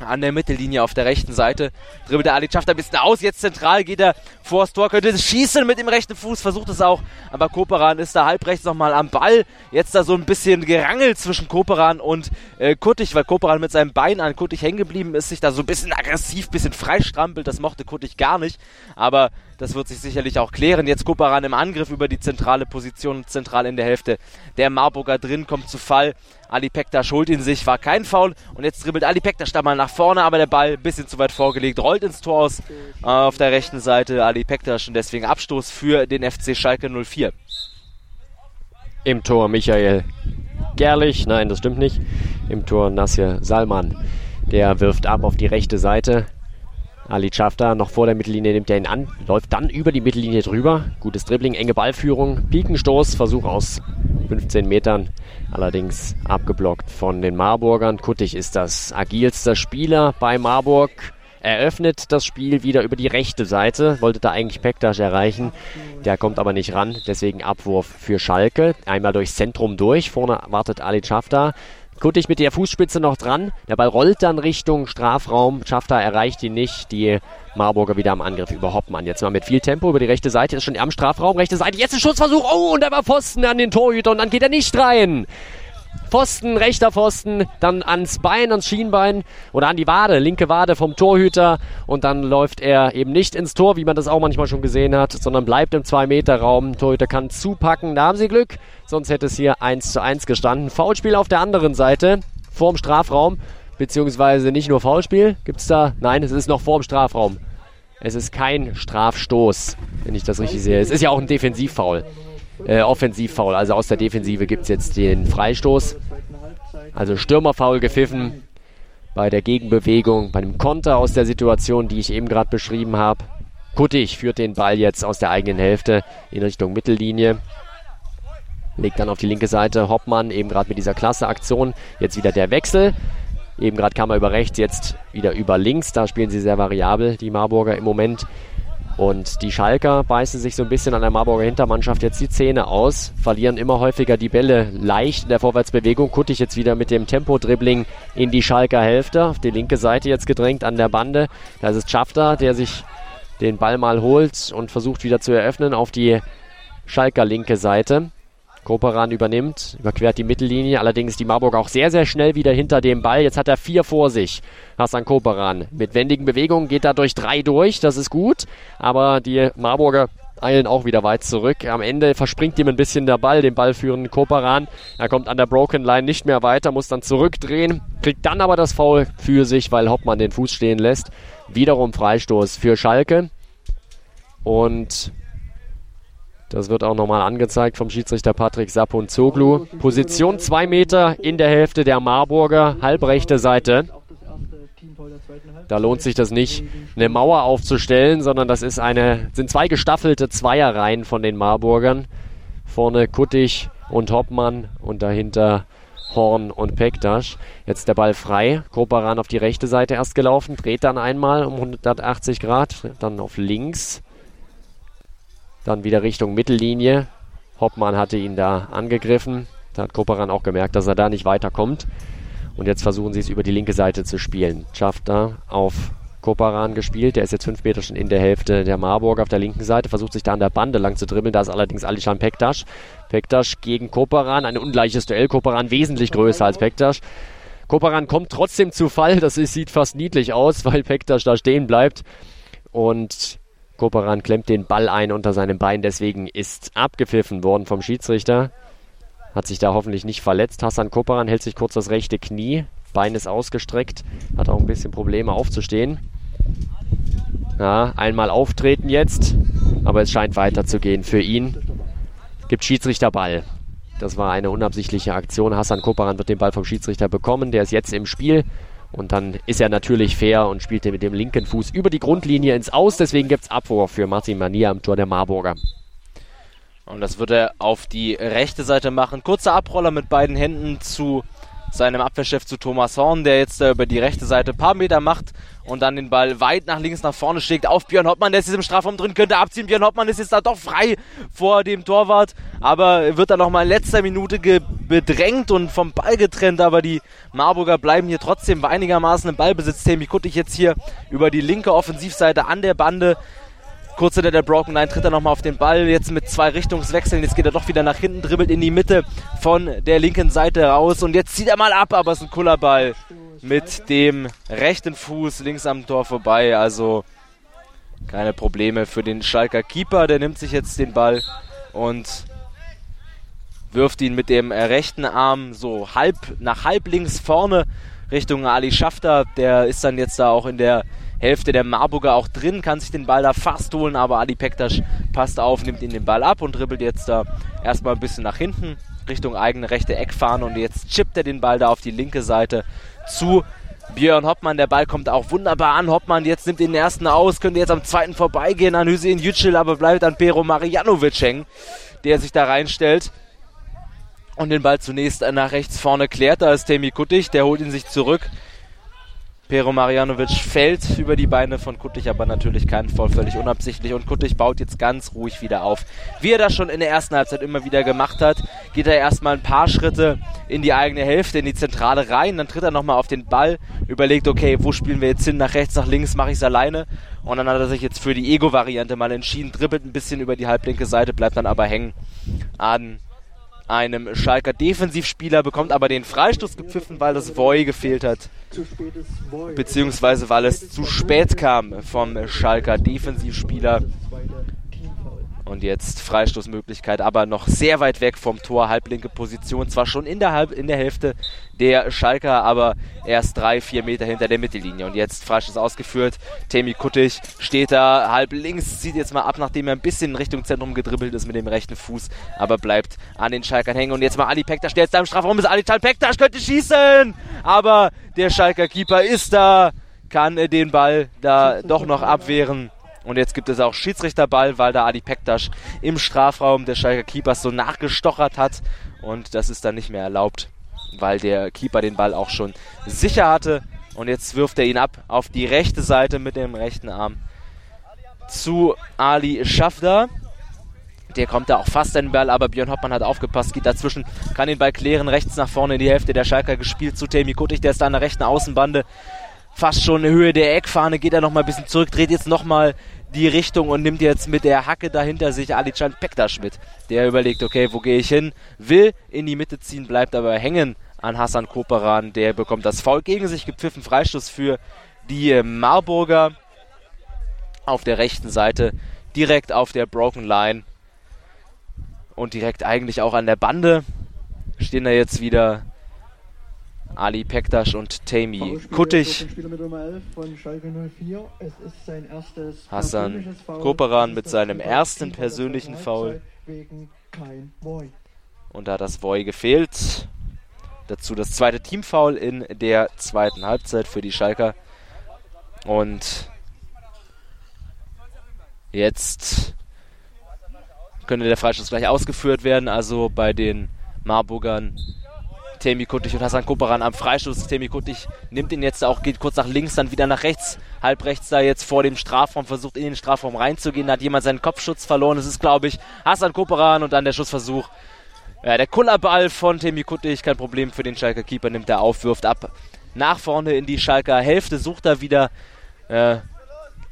an der Mittellinie auf der rechten Seite. Dribbelt der Ali schafft ein bisschen aus. Jetzt zentral geht er vor das Tor. Könnte schießen mit dem rechten Fuß. Versucht es auch. Aber Koperan ist da halb rechts nochmal am Ball. Jetzt da so ein bisschen gerangelt zwischen Koperan und äh, Kuttig, weil Koperan mit seinem Bein an Kuttig hängen geblieben ist. Sich da so ein bisschen aggressiv, bisschen freistrampelt. Das mochte Kuttig gar nicht. Aber das wird sich sicherlich auch klären. Jetzt Koperan im Angriff über die zentrale Position, zentral in der Hälfte. Der Marburger drin kommt zu Fall. Ali Pektas holt ihn sich, war kein Foul. Und jetzt dribbelt Ali Pektas da mal nach vorne, aber der Ball ein bisschen zu weit vorgelegt, rollt ins Tor aus äh, auf der rechten Seite. Ali Pektas und deswegen Abstoß für den FC Schalke 04. Im Tor Michael Gerlich, nein, das stimmt nicht. Im Tor Nasir Salman. Der wirft ab auf die rechte Seite. Ali Schafter noch vor der Mittellinie nimmt er ihn an, läuft dann über die Mittellinie drüber. Gutes Dribbling, enge Ballführung, Pikenstoß, Versuch aus 15 Metern, allerdings abgeblockt von den Marburgern. Kuttig ist das agilste Spieler bei Marburg. Eröffnet das Spiel wieder über die rechte Seite, wollte da eigentlich Pektas erreichen, der kommt aber nicht ran, deswegen Abwurf für Schalke. Einmal durchs Zentrum durch, vorne wartet Ali Schafter, Kuttig mit der Fußspitze noch dran. Der Ball rollt dann Richtung Strafraum. Schafter erreicht ihn nicht. Die Marburger wieder am Angriff über Hoppmann. Jetzt mal mit viel Tempo über die rechte Seite. Ist schon am Strafraum. Rechte Seite. Jetzt ein Schussversuch. Oh, und da war Pfosten an den Torhüter. Und dann geht er nicht rein. Pfosten, rechter Pfosten, dann ans Bein, ans Schienbein oder an die Wade, linke Wade vom Torhüter und dann läuft er eben nicht ins Tor, wie man das auch manchmal schon gesehen hat, sondern bleibt im 2-Meter-Raum. Torhüter kann zupacken, da haben sie Glück, sonst hätte es hier 1 zu 1 gestanden. Foulspiel auf der anderen Seite, vorm Strafraum, beziehungsweise nicht nur Foulspiel, gibt es da? Nein, es ist noch vorm Strafraum. Es ist kein Strafstoß, wenn ich das richtig sehe. Es ist ja auch ein Defensivfoul äh, Offensivfoul. Also aus der Defensive gibt es jetzt den Freistoß. Also Stürmerfoul gepfiffen bei der Gegenbewegung, bei dem Konter aus der Situation, die ich eben gerade beschrieben habe. Kuttig führt den Ball jetzt aus der eigenen Hälfte in Richtung Mittellinie. Legt dann auf die linke Seite Hoppmann, eben gerade mit dieser klasse Aktion. Jetzt wieder der Wechsel. Eben gerade kam er über rechts, jetzt wieder über links. Da spielen sie sehr variabel, die Marburger im Moment. Und die Schalker beißen sich so ein bisschen an der Marburger Hintermannschaft jetzt die Zähne aus, verlieren immer häufiger die Bälle leicht in der Vorwärtsbewegung. Kuttig jetzt wieder mit dem Tempo-Dribbling in die Schalker Hälfte, auf die linke Seite jetzt gedrängt an der Bande. Da ist es Schafter, der sich den Ball mal holt und versucht wieder zu eröffnen auf die Schalker linke Seite. Koperan übernimmt, überquert die Mittellinie. Allerdings die Marburg auch sehr, sehr schnell wieder hinter dem Ball. Jetzt hat er vier vor sich. Hassan Koperan. Mit wendigen Bewegungen geht er durch drei durch. Das ist gut. Aber die Marburger eilen auch wieder weit zurück. Am Ende verspringt ihm ein bisschen der Ball, den ballführenden Koperan. Er kommt an der Broken Line nicht mehr weiter, muss dann zurückdrehen, kriegt dann aber das Foul für sich, weil Hoppmann den Fuß stehen lässt. Wiederum Freistoß für Schalke. Und das wird auch nochmal angezeigt vom Schiedsrichter Patrick Saponzoglu. Position 2 Meter in der Hälfte der Marburger, halbrechte Seite. Da lohnt sich das nicht, eine Mauer aufzustellen, sondern das ist eine, sind zwei gestaffelte Zweierreihen von den Marburgern. Vorne Kuttig und Hoppmann und dahinter Horn und Pektasch. Jetzt der Ball frei. Koparan auf die rechte Seite erst gelaufen, dreht dann einmal um 180 Grad, dann auf links dann wieder Richtung Mittellinie. Hoppmann hatte ihn da angegriffen. Da hat Koperan auch gemerkt, dass er da nicht weiterkommt. Und jetzt versuchen sie es über die linke Seite zu spielen. Schafft da auf Koparan gespielt. Der ist jetzt fünf Meter schon in der Hälfte der Marburg auf der linken Seite. Versucht sich da an der Bande lang zu dribbeln. Da ist allerdings Alishan Pektas. Pektas gegen Koparan. Ein ungleiches Duell. Koparan wesentlich größer als Pektas. Koparan kommt trotzdem zu Fall. Das ist, sieht fast niedlich aus, weil Pektas da stehen bleibt. Und Koperan klemmt den Ball ein unter seinem Bein, deswegen ist abgepfiffen worden vom Schiedsrichter. Hat sich da hoffentlich nicht verletzt. Hassan Koperan hält sich kurz das rechte Knie. Bein ist ausgestreckt. Hat auch ein bisschen Probleme aufzustehen. Ja, einmal auftreten jetzt. Aber es scheint weiterzugehen für ihn. Gibt Schiedsrichter Ball. Das war eine unabsichtliche Aktion. Hassan Koperan wird den Ball vom Schiedsrichter bekommen. Der ist jetzt im Spiel. Und dann ist er natürlich fair und spielt mit dem linken Fuß über die Grundlinie ins Aus. Deswegen gibt es Abwurf für Martin Mania am Tor der Marburger. Und das wird er auf die rechte Seite machen. Kurzer Abroller mit beiden Händen zu seinem Abwehrchef zu Thomas Horn, der jetzt äh, über die rechte Seite ein paar Meter macht und dann den Ball weit nach links nach vorne schlägt auf Björn Hoppmann. Der ist jetzt im Strafraum drin, könnte abziehen. Björn Hoppmann ist jetzt da doch frei vor dem Torwart, aber wird dann nochmal in letzter Minute bedrängt und vom Ball getrennt. Aber die Marburger bleiben hier trotzdem einigermaßen im Ballbesitz. Temi Kuttig jetzt hier über die linke Offensivseite an der Bande Kurz hinter der Broken Line tritt er nochmal auf den Ball. Jetzt mit zwei Richtungswechseln. Jetzt geht er doch wieder nach hinten, dribbelt in die Mitte von der linken Seite raus. Und jetzt zieht er mal ab, aber es ist ein cooler Ball mit dem rechten Fuß links am Tor vorbei. Also keine Probleme für den Schalker Keeper. Der nimmt sich jetzt den Ball und wirft ihn mit dem rechten Arm so halb nach halb links vorne Richtung Ali Schafter. Der ist dann jetzt da auch in der Hälfte der Marburger auch drin, kann sich den Ball da fast holen, aber Ali Pektas passt auf, nimmt ihn den Ball ab und dribbelt jetzt da erstmal ein bisschen nach hinten Richtung eigene rechte Eckfahne und jetzt chippt er den Ball da auf die linke Seite zu Björn Hoppmann. Der Ball kommt auch wunderbar an. Hoppmann jetzt nimmt den ersten aus, könnte jetzt am zweiten vorbeigehen an Hüseyin Yücel, aber bleibt an Pero Marjanovic hängen, der sich da reinstellt und den Ball zunächst nach rechts vorne klärt. Da ist Temi Kuttig, der holt ihn sich zurück. Pero Marjanovic fällt über die Beine von Kuttig, aber natürlich kein Voll, völlig unabsichtlich. Und Kuttig baut jetzt ganz ruhig wieder auf. Wie er das schon in der ersten Halbzeit immer wieder gemacht hat, geht er erstmal ein paar Schritte in die eigene Hälfte, in die Zentrale rein. Dann tritt er nochmal auf den Ball, überlegt, okay, wo spielen wir jetzt hin? Nach rechts, nach links, mache ich es alleine. Und dann hat er sich jetzt für die Ego-Variante mal entschieden, dribbelt ein bisschen über die halblinke Seite, bleibt dann aber hängen an einem Schalker Defensivspieler, bekommt aber den Freistoß gepfiffen, weil das Voy gefehlt hat. Beziehungsweise weil es zu spät kam vom Schalker Defensivspieler. Und jetzt Freistoßmöglichkeit, aber noch sehr weit weg vom Tor, halblinke Position. Zwar schon in der, Halb in der Hälfte der Schalker, aber erst drei, vier Meter hinter der Mittellinie. Und jetzt Freistoß ausgeführt. Temi Kuttig steht da halb links, zieht jetzt mal ab, nachdem er ein bisschen in Richtung Zentrum gedribbelt ist mit dem rechten Fuß, aber bleibt an den Schalkern hängen. Und jetzt mal Ali Pektas, der jetzt da im Strafraum ist. Ali Pektas könnte schießen, aber der Schalker Keeper ist da, kann den Ball da doch noch abwehren. Und jetzt gibt es auch Schiedsrichterball, weil da Adi Pektas im Strafraum des Schalker Keepers so nachgestochert hat. Und das ist dann nicht mehr erlaubt, weil der Keeper den Ball auch schon sicher hatte. Und jetzt wirft er ihn ab auf die rechte Seite mit dem rechten Arm zu Ali Schafda. Der kommt da auch fast an den Ball, aber Björn Hoppmann hat aufgepasst, geht dazwischen, kann den Ball klären, rechts nach vorne in die Hälfte der Schalker gespielt zu Temi Kuttig, der ist da an der rechten Außenbande, fast schon in Höhe der Eckfahne, geht er nochmal ein bisschen zurück, dreht jetzt nochmal die Richtung und nimmt jetzt mit der Hacke dahinter sich Alican Pektas mit. Der überlegt, okay, wo gehe ich hin? Will in die Mitte ziehen, bleibt aber hängen an Hassan Koperan. Der bekommt das Foul gegen sich gepfiffen. Freistoß für die Marburger auf der rechten Seite, direkt auf der Broken Line und direkt eigentlich auch an der Bande. Stehen da jetzt wieder Ali Pektas und Tami Kuttig. Hassan Koperan mit seinem ersten persönlichen Foul. Und da hat das Voy gefehlt. Dazu das zweite Teamfoul in der zweiten Halbzeit für die Schalker. Und jetzt könnte der Freistoß gleich ausgeführt werden. Also bei den Marburgern Temi Kuttig und Hassan Koperan am Freistoß. Temi Kuttig nimmt ihn jetzt auch, geht kurz nach links, dann wieder nach rechts. Halb rechts da jetzt vor dem Strafraum, versucht in den Strafraum reinzugehen. Da hat jemand seinen Kopfschutz verloren. Das ist, glaube ich, Hassan Koperan und dann der Schussversuch. Ja, der Kullerball von Temi Kuttig, kein Problem für den Schalker Keeper, nimmt er auf, wirft ab. Nach vorne in die Schalker Hälfte, sucht er wieder äh,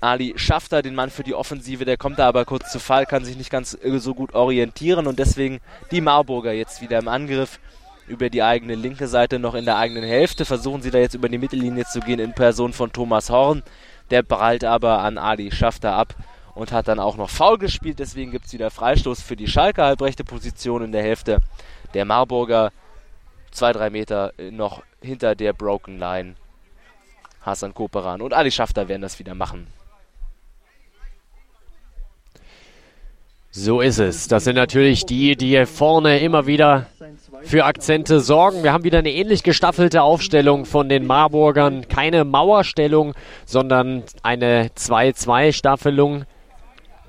Ali schafft er den Mann für die Offensive, der kommt da aber kurz zu Fall, kann sich nicht ganz so gut orientieren und deswegen die Marburger jetzt wieder im Angriff über die eigene linke Seite noch in der eigenen Hälfte. Versuchen sie da jetzt über die Mittellinie zu gehen in Person von Thomas Horn. Der prallt aber an Ali Schafter ab und hat dann auch noch faul gespielt. Deswegen gibt es wieder Freistoß für die Schalke halbrechte Position in der Hälfte. Der Marburger zwei, drei Meter noch hinter der Broken Line. Hassan Koperan und Ali Schafter werden das wieder machen. So ist es. Das sind natürlich die, die vorne immer wieder für Akzente sorgen. Wir haben wieder eine ähnlich gestaffelte Aufstellung von den Marburgern. Keine Mauerstellung, sondern eine 2-2-Staffelung,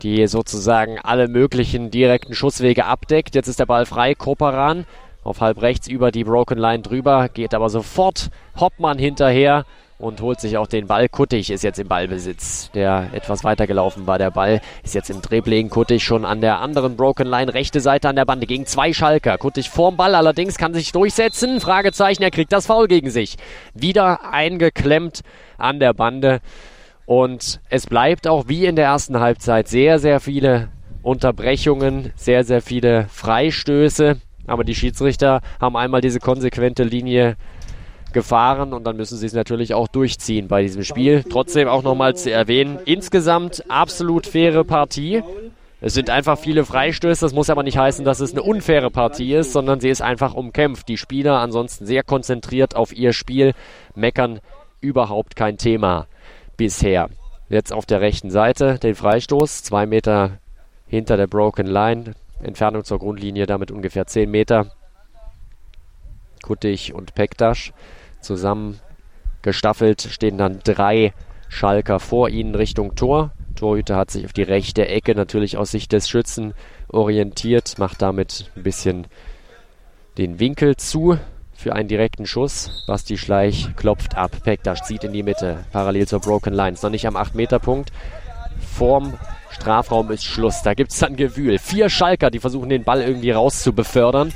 die sozusagen alle möglichen direkten Schusswege abdeckt. Jetzt ist der Ball frei. Koperan auf halb rechts über die Broken Line drüber, geht aber sofort Hoppmann hinterher und holt sich auch den Ball. Kuttig ist jetzt im Ballbesitz, der etwas weiter gelaufen war. Der Ball ist jetzt im Dribbling. Kuttig schon an der anderen Broken Line, rechte Seite an der Bande gegen zwei Schalker. Kuttig vorm Ball allerdings kann sich durchsetzen. Fragezeichen, er kriegt das Foul gegen sich. Wieder eingeklemmt an der Bande. Und es bleibt auch wie in der ersten Halbzeit sehr, sehr viele Unterbrechungen, sehr, sehr viele Freistöße. Aber die Schiedsrichter haben einmal diese konsequente Linie gefahren und dann müssen sie es natürlich auch durchziehen bei diesem Spiel. Trotzdem auch nochmal zu erwähnen, insgesamt absolut faire Partie. Es sind einfach viele Freistöße, das muss aber nicht heißen, dass es eine unfaire Partie ist, sondern sie ist einfach umkämpft. Die Spieler ansonsten sehr konzentriert auf ihr Spiel, meckern überhaupt kein Thema bisher. Jetzt auf der rechten Seite den Freistoß, zwei Meter hinter der Broken Line, Entfernung zur Grundlinie damit ungefähr zehn Meter. Kuttig und Pektasch zusammen Gestaffelt stehen dann drei Schalker vor ihnen Richtung Tor. Torhüter hat sich auf die rechte Ecke natürlich aus Sicht des Schützen orientiert, macht damit ein bisschen den Winkel zu für einen direkten Schuss. Basti Schleich klopft ab. Pektas zieht in die Mitte, parallel zur Broken Line. Ist noch nicht am 8-Meter-Punkt. Vorm Strafraum ist Schluss. Da gibt es dann Gewühl. Vier Schalker, die versuchen den Ball irgendwie rauszubefördern.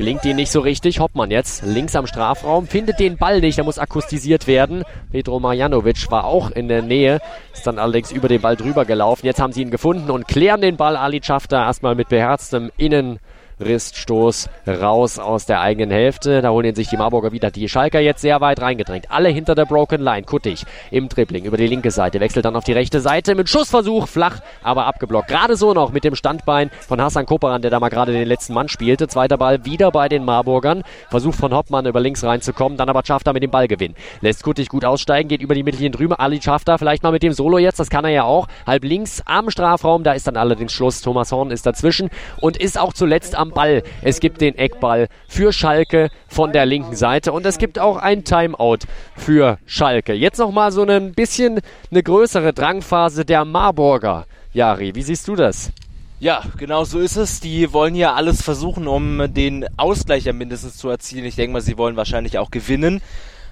Gelingt ihnen nicht so richtig. Hoppmann jetzt links am Strafraum, findet den Ball nicht, der muss akustisiert werden. Petro Marjanovic war auch in der Nähe, ist dann allerdings über den Ball drüber gelaufen. Jetzt haben sie ihn gefunden und klären den Ball. Ali Schafter erstmal mit beherztem Innen Riststoß raus aus der eigenen Hälfte. Da holen sich die Marburger wieder. Die Schalker jetzt sehr weit reingedrängt. Alle hinter der Broken Line. Kuttig im Dribbling über die linke Seite. Wechselt dann auf die rechte Seite mit Schussversuch. Flach, aber abgeblockt. Gerade so noch mit dem Standbein von Hassan Koperan, der da mal gerade den letzten Mann spielte. Zweiter Ball wieder bei den Marburgern. Versuch von Hoppmann über links reinzukommen. Dann aber Schafter mit dem Ball gewinnen. Lässt Kuttig gut aussteigen. Geht über die Mittellinie drüber. Ali Schafter vielleicht mal mit dem Solo jetzt. Das kann er ja auch. Halb links am Strafraum. Da ist dann allerdings Schluss. Thomas Horn ist dazwischen und ist auch zuletzt am Ball. Es gibt den Eckball für Schalke von der linken Seite und es gibt auch ein Timeout für Schalke. Jetzt nochmal so ein bisschen eine größere Drangphase der Marburger. Jari, wie siehst du das? Ja, genau so ist es. Die wollen ja alles versuchen, um den Ausgleich ja mindestens zu erzielen. Ich denke mal, sie wollen wahrscheinlich auch gewinnen.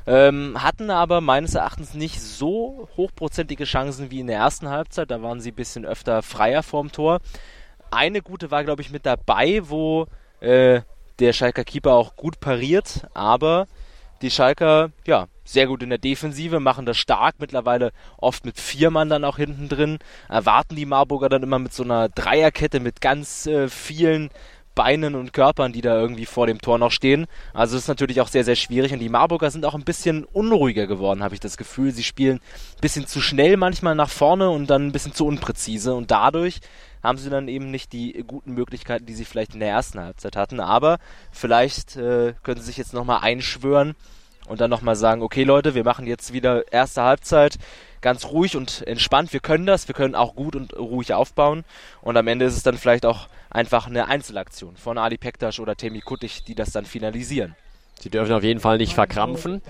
Ähm, hatten aber meines Erachtens nicht so hochprozentige Chancen wie in der ersten Halbzeit. Da waren sie ein bisschen öfter freier vorm Tor. Eine gute war, glaube ich, mit dabei, wo äh, der Schalker Keeper auch gut pariert, aber die Schalker, ja, sehr gut in der Defensive, machen das stark, mittlerweile oft mit vier Mann dann auch hinten drin, erwarten die Marburger dann immer mit so einer Dreierkette mit ganz äh, vielen Beinen und Körpern, die da irgendwie vor dem Tor noch stehen. Also das ist natürlich auch sehr, sehr schwierig. Und die Marburger sind auch ein bisschen unruhiger geworden, habe ich das Gefühl. Sie spielen ein bisschen zu schnell manchmal nach vorne und dann ein bisschen zu unpräzise. Und dadurch haben sie dann eben nicht die guten Möglichkeiten, die sie vielleicht in der ersten Halbzeit hatten. Aber vielleicht äh, können sie sich jetzt nochmal einschwören und dann nochmal sagen, okay Leute, wir machen jetzt wieder erste Halbzeit ganz ruhig und entspannt. Wir können das, wir können auch gut und ruhig aufbauen. Und am Ende ist es dann vielleicht auch einfach eine Einzelaktion von Ali Pektas oder Temi Kuttig, die das dann finalisieren. Sie dürfen auf jeden Fall nicht verkrampfen,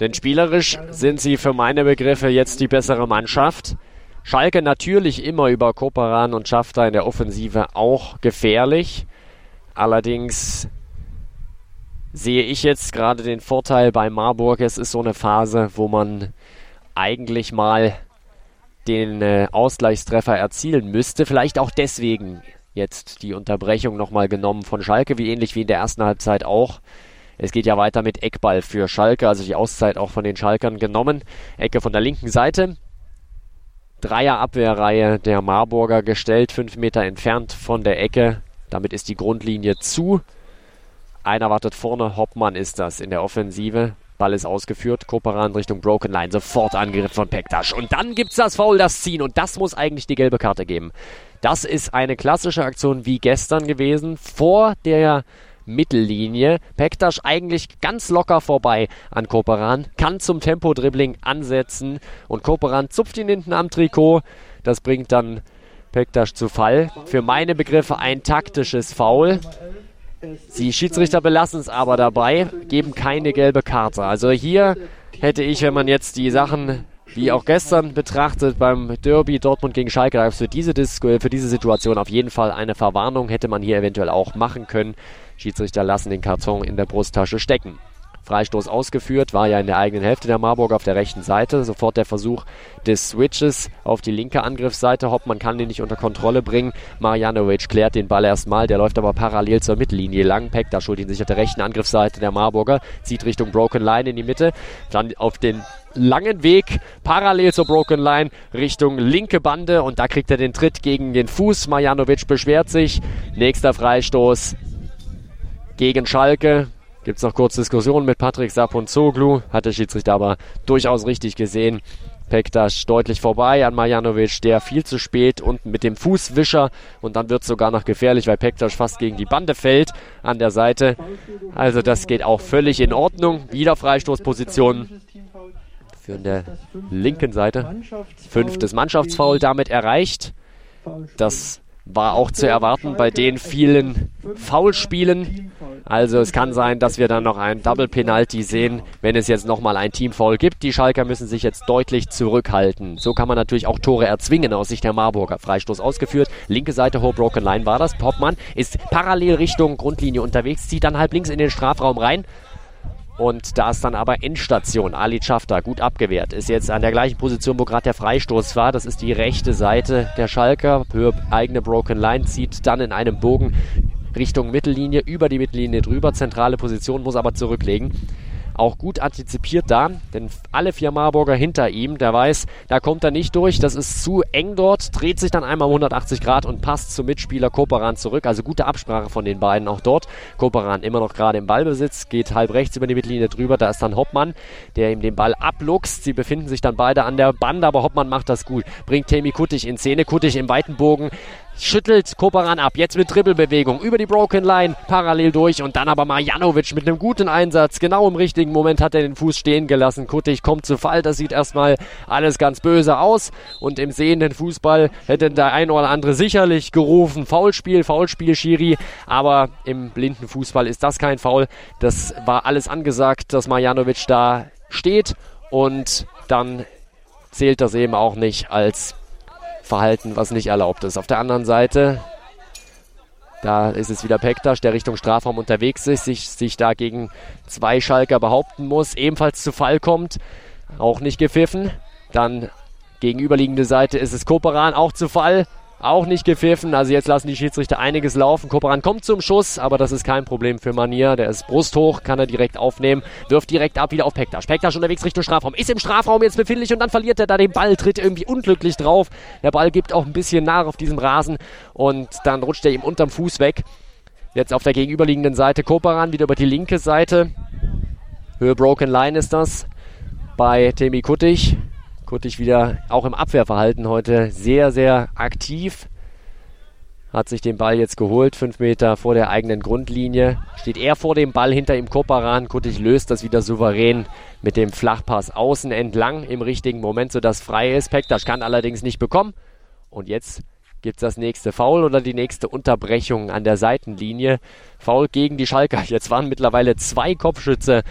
denn spielerisch sind sie für meine Begriffe jetzt die bessere Mannschaft. Schalke natürlich immer über Koperan und Schafter in der Offensive auch gefährlich. Allerdings sehe ich jetzt gerade den Vorteil bei Marburg. Es ist so eine Phase, wo man eigentlich mal den äh, Ausgleichstreffer erzielen müsste. Vielleicht auch deswegen jetzt die Unterbrechung nochmal genommen von Schalke, wie ähnlich wie in der ersten Halbzeit auch. Es geht ja weiter mit Eckball für Schalke, also die Auszeit auch von den Schalkern genommen. Ecke von der linken Seite. Dreier-Abwehrreihe der Marburger gestellt, fünf Meter entfernt von der Ecke. Damit ist die Grundlinie zu. Einer wartet vorne, Hoppmann ist das in der Offensive. Ball ist ausgeführt, Koperan Richtung Broken Line, sofort Angriff von Pektasch. Und dann gibt's das Foul, das Ziehen. Und das muss eigentlich die gelbe Karte geben. Das ist eine klassische Aktion wie gestern gewesen, vor der Mittellinie. Pektasch eigentlich ganz locker vorbei an Koperan, kann zum Tempo-Dribbling ansetzen und Koperan zupft ihn hinten am Trikot. Das bringt dann Pektasch zu Fall. Für meine Begriffe ein taktisches Foul. Die Schiedsrichter belassen es aber dabei, geben keine gelbe Karte. Also hier hätte ich, wenn man jetzt die Sachen wie auch gestern betrachtet beim Derby Dortmund gegen Schalke, für diese, für diese Situation auf jeden Fall eine Verwarnung hätte man hier eventuell auch machen können. Schiedsrichter lassen den Karton in der Brusttasche stecken. Freistoß ausgeführt, war ja in der eigenen Hälfte der Marburg auf der rechten Seite. Sofort der Versuch des Switches auf die linke Angriffsseite. Hoppmann kann den nicht unter Kontrolle bringen. Marjanovic klärt den Ball erstmal, der läuft aber parallel zur Mittellinie lang. Peck, da schuld ihn sich auf der rechten Angriffsseite der Marburger, zieht Richtung Broken Line in die Mitte. Dann auf den langen Weg parallel zur Broken Line Richtung linke Bande und da kriegt er den Tritt gegen den Fuß. Marjanovic beschwert sich. Nächster Freistoß gegen Schalke. Gibt es noch kurz Diskussionen mit Patrick Saponzoglu. Hat der Schiedsrichter aber durchaus richtig gesehen. Pektas deutlich vorbei an Marjanovic, der viel zu spät und mit dem Fußwischer und dann wird es sogar noch gefährlich, weil Pektas fast gegen die Bande fällt an der Seite. Also das geht auch völlig in Ordnung. Wieder Freistoßposition für der linken Seite. Fünftes Mannschaftsfoul damit erreicht. Das war auch zu erwarten bei den vielen Foulspielen. Also es kann sein, dass wir dann noch ein Double Penalty sehen, wenn es jetzt nochmal ein Teamfoul gibt. Die Schalker müssen sich jetzt deutlich zurückhalten. So kann man natürlich auch Tore erzwingen aus Sicht der Marburger. Freistoß ausgeführt. Linke Seite hohe Broken Line war das. Poppmann ist parallel Richtung Grundlinie unterwegs, zieht dann halb links in den Strafraum rein. Und da ist dann aber Endstation. Ali Schafter gut abgewehrt. Ist jetzt an der gleichen Position, wo gerade der Freistoß war. Das ist die rechte Seite der Schalker. Höhe eigene Broken Line zieht dann in einem Bogen Richtung Mittellinie, über die Mittellinie drüber. Zentrale Position, muss aber zurücklegen auch gut antizipiert da, denn alle vier Marburger hinter ihm, der weiß, da kommt er nicht durch, das ist zu eng dort, dreht sich dann einmal um 180 Grad und passt zum Mitspieler Koperan zurück, also gute Absprache von den beiden auch dort. Koperan immer noch gerade im Ballbesitz, geht halb rechts über die Mittellinie drüber, da ist dann Hoppmann, der ihm den Ball abluchst, sie befinden sich dann beide an der Bande, aber Hoppmann macht das gut, bringt Temi Kuttig in Szene, Kuttig im weiten Bogen, schüttelt Koparan ab. Jetzt mit Dribbelbewegung über die Broken Line parallel durch und dann aber Marjanovic mit einem guten Einsatz. Genau im richtigen Moment hat er den Fuß stehen gelassen. Kuttig kommt zu Fall. Das sieht erstmal alles ganz böse aus und im sehenden Fußball hätte der ein oder andere sicherlich gerufen. Foulspiel, Foulspiel, Schiri. Aber im blinden Fußball ist das kein Foul. Das war alles angesagt, dass Marjanovic da steht und dann zählt das eben auch nicht als Verhalten, was nicht erlaubt ist. Auf der anderen Seite, da ist es wieder Pektas, der Richtung Strafraum unterwegs ist, sich, sich da gegen zwei Schalker behaupten muss, ebenfalls zu Fall kommt, auch nicht gepfiffen. Dann gegenüberliegende Seite ist es Koperan, auch zu Fall. Auch nicht gepfiffen. Also jetzt lassen die Schiedsrichter einiges laufen. Koperan kommt zum Schuss, aber das ist kein Problem für Manier. Der ist brusthoch, kann er direkt aufnehmen. Wirft direkt ab wieder auf Pektas. Pektas unterwegs Richtung Strafraum. Ist im Strafraum jetzt befindlich und dann verliert er da den Ball, tritt irgendwie unglücklich drauf. Der Ball gibt auch ein bisschen nach auf diesem Rasen und dann rutscht er ihm unterm Fuß weg. Jetzt auf der gegenüberliegenden Seite Koperan wieder über die linke Seite. Höhe Broken Line ist das bei Temi Kuttig. Kuttig wieder auch im Abwehrverhalten heute sehr, sehr aktiv. Hat sich den Ball jetzt geholt, fünf Meter vor der eigenen Grundlinie. Steht er vor dem Ball, hinter ihm Koparan. Kuttig löst das wieder souverän mit dem Flachpass außen entlang im richtigen Moment, sodass frei ist. Pektas kann allerdings nicht bekommen. Und jetzt gibt es das nächste Foul oder die nächste Unterbrechung an der Seitenlinie. Foul gegen die Schalker. Jetzt waren mittlerweile zwei Kopfschütze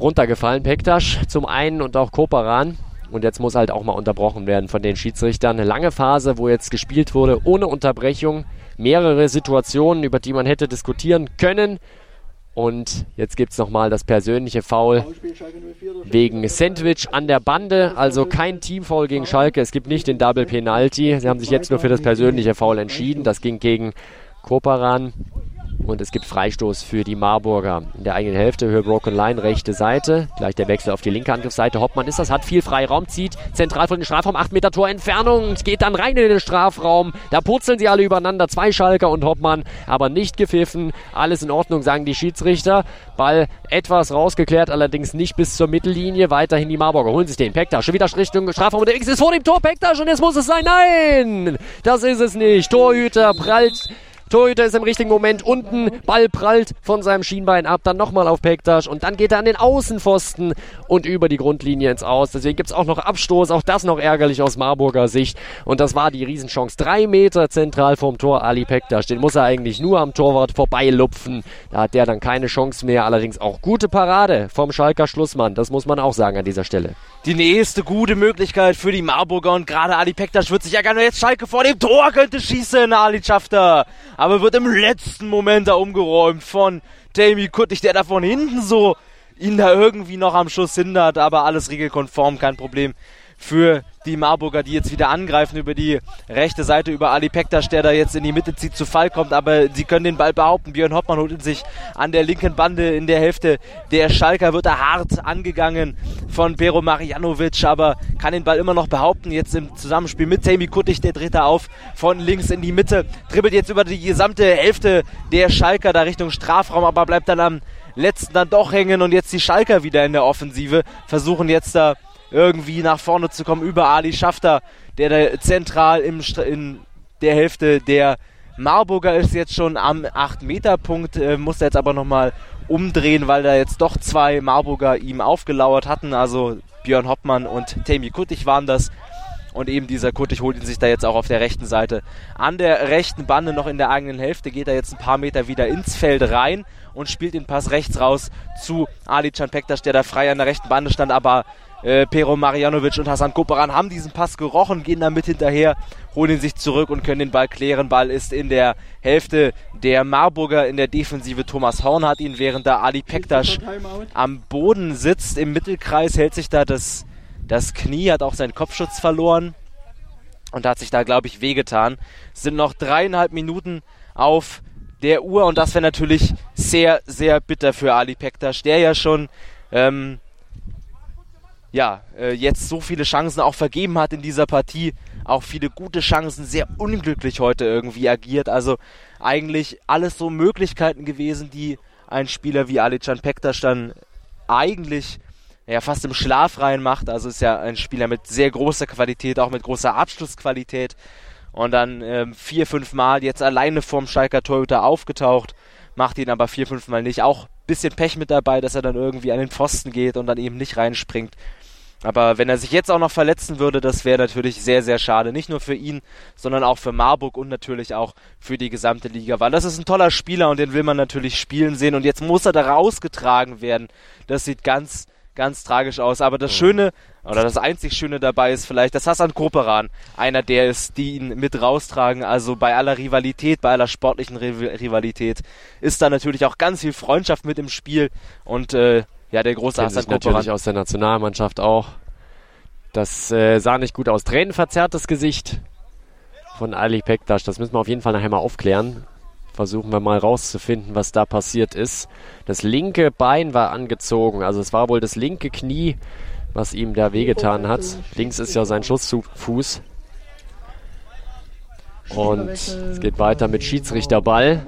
runtergefallen. Pektas zum einen und auch Koparan. Und jetzt muss halt auch mal unterbrochen werden von den Schiedsrichtern. Eine lange Phase, wo jetzt gespielt wurde, ohne Unterbrechung. Mehrere Situationen, über die man hätte diskutieren können. Und jetzt gibt es nochmal das persönliche Foul wegen Sandwich an der Bande. Also kein Teamfoul gegen Schalke. Es gibt nicht den Double Penalty. Sie haben sich jetzt nur für das persönliche Foul entschieden. Das ging gegen Koparan. Und es gibt Freistoß für die Marburger in der eigenen Hälfte. Höhe Broken Line, rechte Seite. Gleich der Wechsel auf die linke Angriffsseite. Hoppmann ist das, hat viel Freiraum, zieht zentral von den Strafraum, 8 Meter Torentfernung, geht dann rein in den Strafraum. Da purzeln sie alle übereinander, zwei Schalker und Hoppmann, aber nicht gepfiffen. Alles in Ordnung, sagen die Schiedsrichter. Ball etwas rausgeklärt, allerdings nicht bis zur Mittellinie. Weiterhin die Marburger holen sich den Pektas. Schon wieder Richtung Strafraum unterwegs ist vor dem Tor Pektas und jetzt muss es sein. Nein! Das ist es nicht. Torhüter prallt Torhüter ist im richtigen Moment unten, Ball prallt von seinem Schienbein ab, dann nochmal auf Pektas und dann geht er an den Außenpfosten und über die Grundlinie ins Aus. Deswegen gibt es auch noch Abstoß, auch das noch ärgerlich aus Marburger Sicht. Und das war die Riesenchance. Drei Meter zentral vom Tor Ali Pektas. Den muss er eigentlich nur am Torwart vorbeilupfen. Da hat der dann keine Chance mehr. Allerdings auch gute Parade vom Schalker Schlussmann. Das muss man auch sagen an dieser Stelle. Die nächste gute Möglichkeit für die Marburger und gerade Ali Pektas wird sich ja gerne jetzt Schalke vor dem Tor könnte schießen. Ali Schafter aber wird im letzten Moment da umgeräumt von Tammy Kuttig, der da von hinten so ihn da irgendwie noch am Schuss hindert, aber alles regelkonform, kein Problem für die Marburger, die jetzt wieder angreifen über die rechte Seite, über Ali Pektas, der da jetzt in die Mitte zieht, zu Fall kommt, aber sie können den Ball behaupten. Björn Hoppmann holt ihn sich an der linken Bande in der Hälfte. Der Schalker wird da hart angegangen von Bero Marjanovic, aber kann den Ball immer noch behaupten. Jetzt im Zusammenspiel mit Tammy Kuttig, der da auf von links in die Mitte, dribbelt jetzt über die gesamte Hälfte der Schalker da Richtung Strafraum, aber bleibt dann am letzten dann doch hängen und jetzt die Schalker wieder in der Offensive versuchen jetzt da irgendwie nach vorne zu kommen über Ali Schafter, der da zentral im, in der Hälfte der Marburger ist jetzt schon am 8-Meter-Punkt, äh, muss jetzt aber nochmal umdrehen, weil da jetzt doch zwei Marburger ihm aufgelauert hatten. Also Björn Hoppmann und Tammy Kuttig waren das. Und eben dieser Kuttig holt ihn sich da jetzt auch auf der rechten Seite. An der rechten Bande noch in der eigenen Hälfte geht er jetzt ein paar Meter wieder ins Feld rein und spielt den Pass rechts raus zu Ali Can Pektas, der da frei an der rechten Bande stand, aber äh, Pero Marjanovic und Hassan Koperan haben diesen Pass gerochen, gehen damit hinterher, holen ihn sich zurück und können den Ball klären. Ball ist in der Hälfte der Marburger in der Defensive. Thomas Horn hat ihn, während da Ali Pektas am Boden sitzt im Mittelkreis, hält sich da das, das Knie, hat auch seinen Kopfschutz verloren und hat sich da, glaube ich, wehgetan. Es sind noch dreieinhalb Minuten auf der Uhr und das wäre natürlich sehr, sehr bitter für Ali Pektas, der ja schon ähm, ja, äh, jetzt so viele Chancen auch vergeben hat in dieser Partie, auch viele gute Chancen, sehr unglücklich heute irgendwie agiert. Also eigentlich alles so Möglichkeiten gewesen, die ein Spieler wie Ali Can Pektas dann eigentlich ja, fast im Schlaf reinmacht. Also ist ja ein Spieler mit sehr großer Qualität, auch mit großer Abschlussqualität und dann ähm, vier, fünf Mal jetzt alleine vorm Schalker Torhüter aufgetaucht, macht ihn aber vier, fünf Mal nicht. Auch bisschen Pech mit dabei, dass er dann irgendwie an den Pfosten geht und dann eben nicht reinspringt. Aber wenn er sich jetzt auch noch verletzen würde, das wäre natürlich sehr, sehr schade. Nicht nur für ihn, sondern auch für Marburg und natürlich auch für die gesamte Liga. Weil das ist ein toller Spieler und den will man natürlich spielen sehen. Und jetzt muss er da rausgetragen werden. Das sieht ganz, ganz tragisch aus. Aber das Schöne oder das einzig Schöne dabei ist vielleicht, dass Hassan Koperan einer der ist, die ihn mit raustragen. Also bei aller Rivalität, bei aller sportlichen Rivalität ist da natürlich auch ganz viel Freundschaft mit im Spiel und äh, ja, der große Hassan natürlich aus der Nationalmannschaft auch. Das äh, sah nicht gut aus. Tränenverzerrtes Gesicht von Ali Pektas. Das müssen wir auf jeden Fall nachher mal aufklären. Versuchen wir mal rauszufinden, was da passiert ist. Das linke Bein war angezogen. Also es war wohl das linke Knie, was ihm da wehgetan hat. Links ist ja sein Schussfuß. Und es geht weiter mit Schiedsrichterball.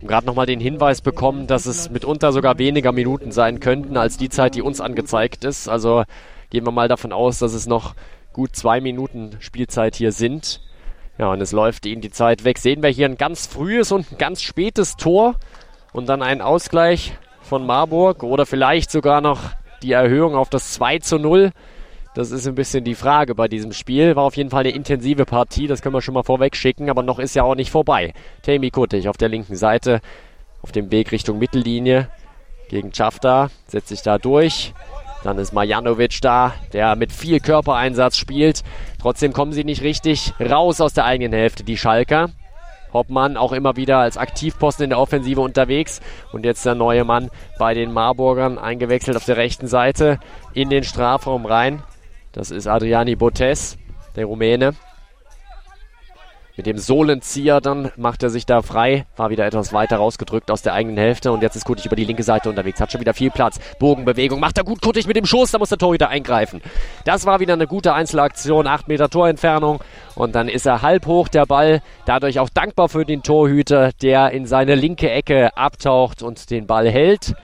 Gerade nochmal den Hinweis bekommen, dass es mitunter sogar weniger Minuten sein könnten als die Zeit, die uns angezeigt ist. Also gehen wir mal davon aus, dass es noch gut zwei Minuten Spielzeit hier sind. Ja, und es läuft ihnen die Zeit weg. Sehen wir hier ein ganz frühes und ein ganz spätes Tor und dann einen Ausgleich von Marburg oder vielleicht sogar noch die Erhöhung auf das 2 zu 0. Das ist ein bisschen die Frage bei diesem Spiel. War auf jeden Fall eine intensive Partie, das können wir schon mal vorweg schicken, aber noch ist ja auch nicht vorbei. Temi Kuttig auf der linken Seite, auf dem Weg Richtung Mittellinie gegen Schafter, setzt sich da durch. Dann ist Marjanovic da, der mit viel Körpereinsatz spielt. Trotzdem kommen sie nicht richtig raus aus der eigenen Hälfte, die Schalker. Hoppmann auch immer wieder als Aktivposten in der Offensive unterwegs. Und jetzt der neue Mann bei den Marburgern eingewechselt auf der rechten Seite in den Strafraum rein. Das ist Adriani Botes, der Rumäne. Mit dem Sohlenzieher dann macht er sich da frei, war wieder etwas weiter rausgedrückt aus der eigenen Hälfte. Und jetzt ist Kuttig über die linke Seite unterwegs, hat schon wieder viel Platz. Bogenbewegung, macht er gut Kuttig mit dem Schuss, da muss der Torhüter eingreifen. Das war wieder eine gute Einzelaktion, 8 Meter Torentfernung. Und dann ist er halb hoch der Ball, dadurch auch dankbar für den Torhüter, der in seine linke Ecke abtaucht und den Ball hält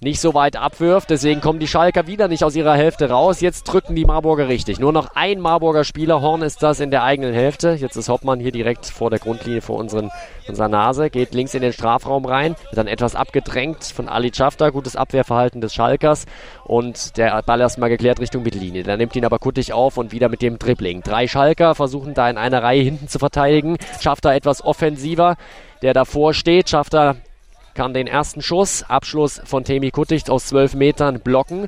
nicht so weit abwirft. Deswegen kommen die Schalker wieder nicht aus ihrer Hälfte raus. Jetzt drücken die Marburger richtig. Nur noch ein Marburger Spieler. Horn ist das in der eigenen Hälfte. Jetzt ist Hoppmann hier direkt vor der Grundlinie vor unseren, unserer Nase. Geht links in den Strafraum rein. Wird dann etwas abgedrängt von Ali Schafter. Gutes Abwehrverhalten des Schalkers. Und der Ball erstmal geklärt Richtung Mittellinie. Da nimmt ihn aber Kuttig auf und wieder mit dem Dribbling. Drei Schalker versuchen da in einer Reihe hinten zu verteidigen. Schafter etwas offensiver der davor steht, schafft er kann den ersten Schuss, Abschluss von Temi Kuttig aus 12 Metern blocken.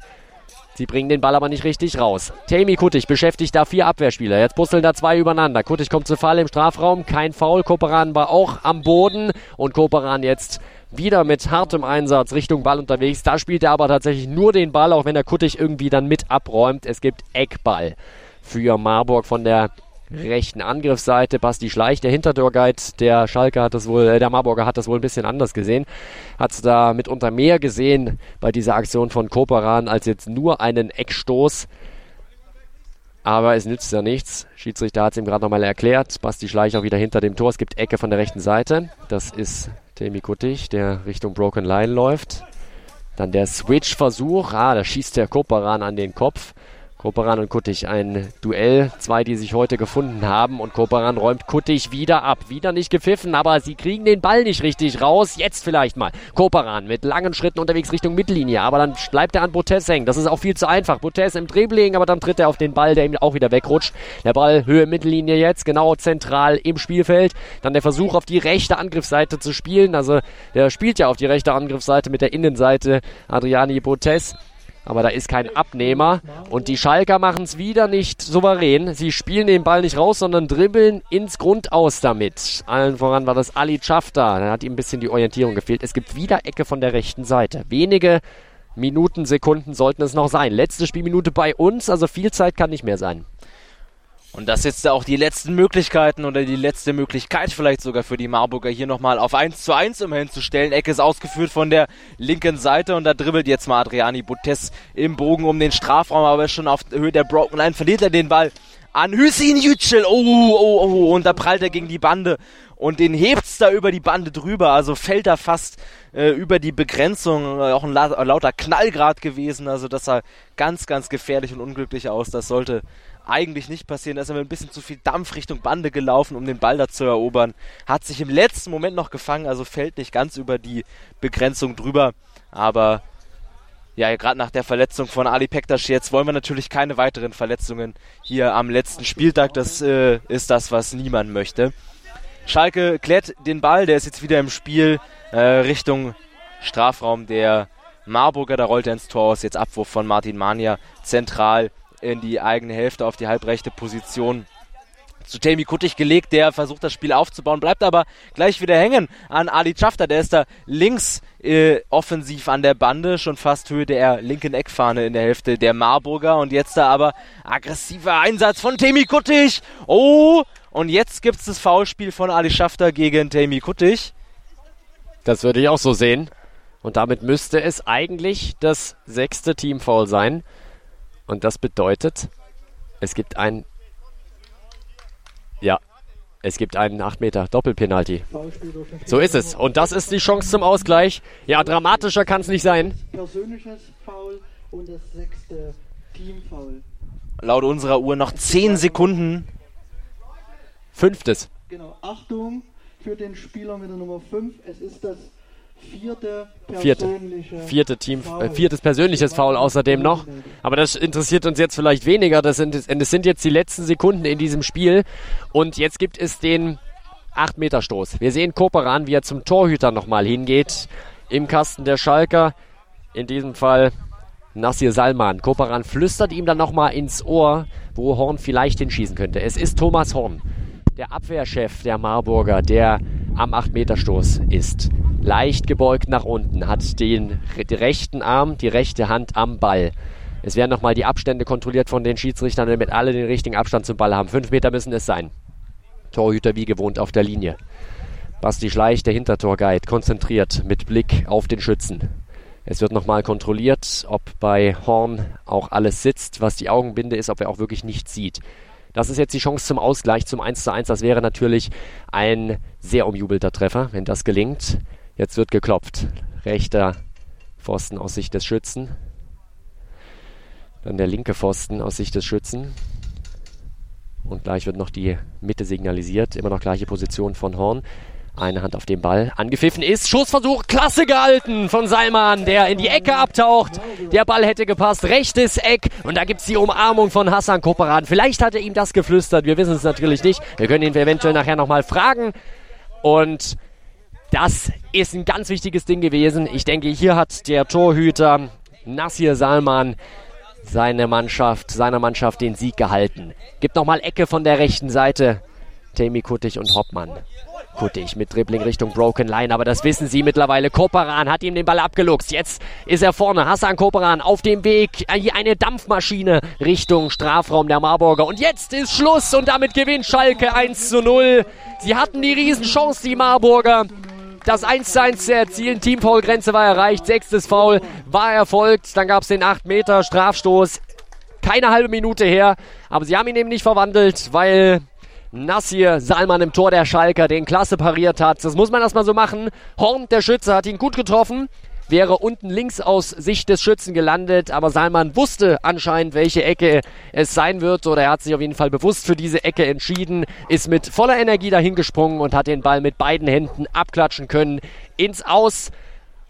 Sie bringen den Ball aber nicht richtig raus. Temi Kuttig beschäftigt da vier Abwehrspieler. Jetzt puzzeln da zwei übereinander. Kuttig kommt zu Fall im Strafraum. Kein Foul. Koperan war auch am Boden. Und Koperan jetzt wieder mit hartem Einsatz Richtung Ball unterwegs. Da spielt er aber tatsächlich nur den Ball, auch wenn der Kuttig irgendwie dann mit abräumt. Es gibt Eckball für Marburg von der rechten Angriffsseite. Basti Schleich, der Hintertorguide der Schalke hat das wohl, äh, der Marburger hat das wohl ein bisschen anders gesehen. Hat da mitunter mehr gesehen bei dieser Aktion von Koperan als jetzt nur einen Eckstoß. Aber es nützt ja nichts. Schiedsrichter hat es ihm gerade nochmal erklärt. Basti Schleich auch wieder hinter dem Tor. Es gibt Ecke von der rechten Seite. Das ist Temi Kuttig, der Richtung Broken Line läuft. Dann der Switch-Versuch. Ah, da schießt der Koperan an den Kopf. Koperan und Kuttig ein Duell. Zwei, die sich heute gefunden haben. Und Koperan räumt Kuttig wieder ab. Wieder nicht gepfiffen, aber sie kriegen den Ball nicht richtig raus. Jetzt vielleicht mal. Koperan mit langen Schritten unterwegs Richtung Mittellinie. Aber dann bleibt er an Botes hängen. Das ist auch viel zu einfach. Botes im Dribbling, aber dann tritt er auf den Ball, der ihm auch wieder wegrutscht. Der Ball Höhe Mittellinie jetzt, genau zentral im Spielfeld. Dann der Versuch auf die rechte Angriffsseite zu spielen. Also der spielt ja auf die rechte Angriffsseite mit der Innenseite Adriani Botes. Aber da ist kein Abnehmer. Und die Schalker machen es wieder nicht souverän. Sie spielen den Ball nicht raus, sondern dribbeln ins Grundaus damit. Allen voran war das Ali Chafta. Da hat ihm ein bisschen die Orientierung gefehlt. Es gibt wieder Ecke von der rechten Seite. Wenige Minuten, Sekunden sollten es noch sein. Letzte Spielminute bei uns, also viel Zeit kann nicht mehr sein. Und das jetzt auch die letzten Möglichkeiten oder die letzte Möglichkeit vielleicht sogar für die Marburger hier nochmal auf 1 zu 1 immerhin zu stellen. Ecke ist ausgeführt von der linken Seite und da dribbelt jetzt mal Adriani Butes im Bogen um den Strafraum, aber schon auf Höhe der Broken Line verliert er den Ball an Hüseyin Yücel. Oh, oh, oh, und da prallt er gegen die Bande und den hebt's da über die Bande drüber, also fällt er fast äh, über die Begrenzung, äh, auch ein la lauter Knallgrad gewesen, also das sah ganz, ganz gefährlich und unglücklich aus, das sollte eigentlich nicht passieren. Da ist er mit ein bisschen zu viel Dampf Richtung Bande gelaufen, um den Ball da zu erobern. Hat sich im letzten Moment noch gefangen, also fällt nicht ganz über die Begrenzung drüber. Aber ja, gerade nach der Verletzung von Ali Pektas jetzt wollen wir natürlich keine weiteren Verletzungen hier am letzten Spieltag. Das äh, ist das, was niemand möchte. Schalke klärt den Ball, der ist jetzt wieder im Spiel äh, Richtung Strafraum der Marburger. Da rollt er ins Tor aus. Jetzt Abwurf von Martin Mania zentral in die eigene Hälfte auf die halbrechte Position zu Tammy Kuttig gelegt, der versucht das Spiel aufzubauen, bleibt aber gleich wieder hängen an Ali Schafter, der ist da links äh, offensiv an der Bande, schon fast Höhe der linken Eckfahne in der Hälfte der Marburger und jetzt da aber aggressiver Einsatz von Tammy Kuttig. Oh, und jetzt gibt es das Foulspiel von Ali Schafter gegen Tammy Kuttig. Das würde ich auch so sehen. Und damit müsste es eigentlich das sechste Teamfoul sein. Und das bedeutet, es gibt ein. Ja, es gibt einen 8 Meter Doppelpenalty. So ist es. Und das ist die Chance zum Ausgleich. Ja, dramatischer kann es nicht sein. Persönliches Foul und das sechste Teamfoul. Laut unserer Uhr noch 10 Sekunden. Fünftes. Genau. Achtung für den Spieler mit der Nummer 5. Es ist das Vierte, Vierte Team, äh, viertes persönliches Foul außerdem noch. Aber das interessiert uns jetzt vielleicht weniger. Das sind, das sind jetzt die letzten Sekunden in diesem Spiel. Und jetzt gibt es den 8-Meter-Stoß. Wir sehen Koperan, wie er zum Torhüter nochmal hingeht. Im Kasten der Schalker. In diesem Fall Nassir Salman. Koperan flüstert ihm dann nochmal ins Ohr, wo Horn vielleicht hinschießen könnte. Es ist Thomas Horn, der Abwehrchef der Marburger, der am 8-Meter-Stoß ist leicht gebeugt nach unten, hat den rechten Arm, die rechte Hand am Ball. Es werden nochmal die Abstände kontrolliert von den Schiedsrichtern, damit alle den richtigen Abstand zum Ball haben. Fünf Meter müssen es sein. Torhüter wie gewohnt auf der Linie. Basti Schleich, der Hintertorguide, konzentriert mit Blick auf den Schützen. Es wird nochmal kontrolliert, ob bei Horn auch alles sitzt, was die Augenbinde ist, ob er auch wirklich nichts sieht. Das ist jetzt die Chance zum Ausgleich, zum 1 zu 1. Das wäre natürlich ein sehr umjubelter Treffer, wenn das gelingt. Jetzt wird geklopft. Rechter Pfosten aus Sicht des Schützen. Dann der linke Pfosten aus Sicht des Schützen. Und gleich wird noch die Mitte signalisiert. Immer noch gleiche Position von Horn. Eine Hand auf dem Ball. Angepfiffen ist. Schussversuch. Klasse gehalten von Salman, der in die Ecke abtaucht. Der Ball hätte gepasst. Rechtes Eck. Und da gibt es die Umarmung von Hassan Koperan. Vielleicht hat er ihm das geflüstert. Wir wissen es natürlich nicht. Wir können ihn eventuell nachher nochmal fragen. Und das ist ein ganz wichtiges Ding gewesen. Ich denke, hier hat der Torhüter Nassir Salman seine Mannschaft, seiner Mannschaft den Sieg gehalten. Gibt nochmal Ecke von der rechten Seite. Tammy Kuttig und Hoppmann. Kuttig mit Dribbling Richtung Broken Line, aber das wissen sie mittlerweile. Koperan hat ihm den Ball abgeluchst. Jetzt ist er vorne. Hassan Koperan auf dem Weg. Eine Dampfmaschine Richtung Strafraum der Marburger. Und jetzt ist Schluss und damit gewinnt Schalke 1 zu 0. Sie hatten die Riesenchance, die Marburger das 1 zu 1 zu erzielen. Teamfoul-Grenze war erreicht. Sechstes Foul war erfolgt. Dann gab es den 8 Meter Strafstoß. Keine halbe Minute her. Aber sie haben ihn eben nicht verwandelt, weil Nassir Salman im Tor der Schalker den klasse pariert hat. Das muss man erstmal so machen. Horn, der Schütze, hat ihn gut getroffen. wäre unten links aus Sicht des Schützen gelandet, aber Salman wusste anscheinend, welche Ecke es sein wird oder er hat sich auf jeden Fall bewusst für diese Ecke entschieden, ist mit voller Energie dahingesprungen und hat den Ball mit beiden Händen abklatschen können ins Aus.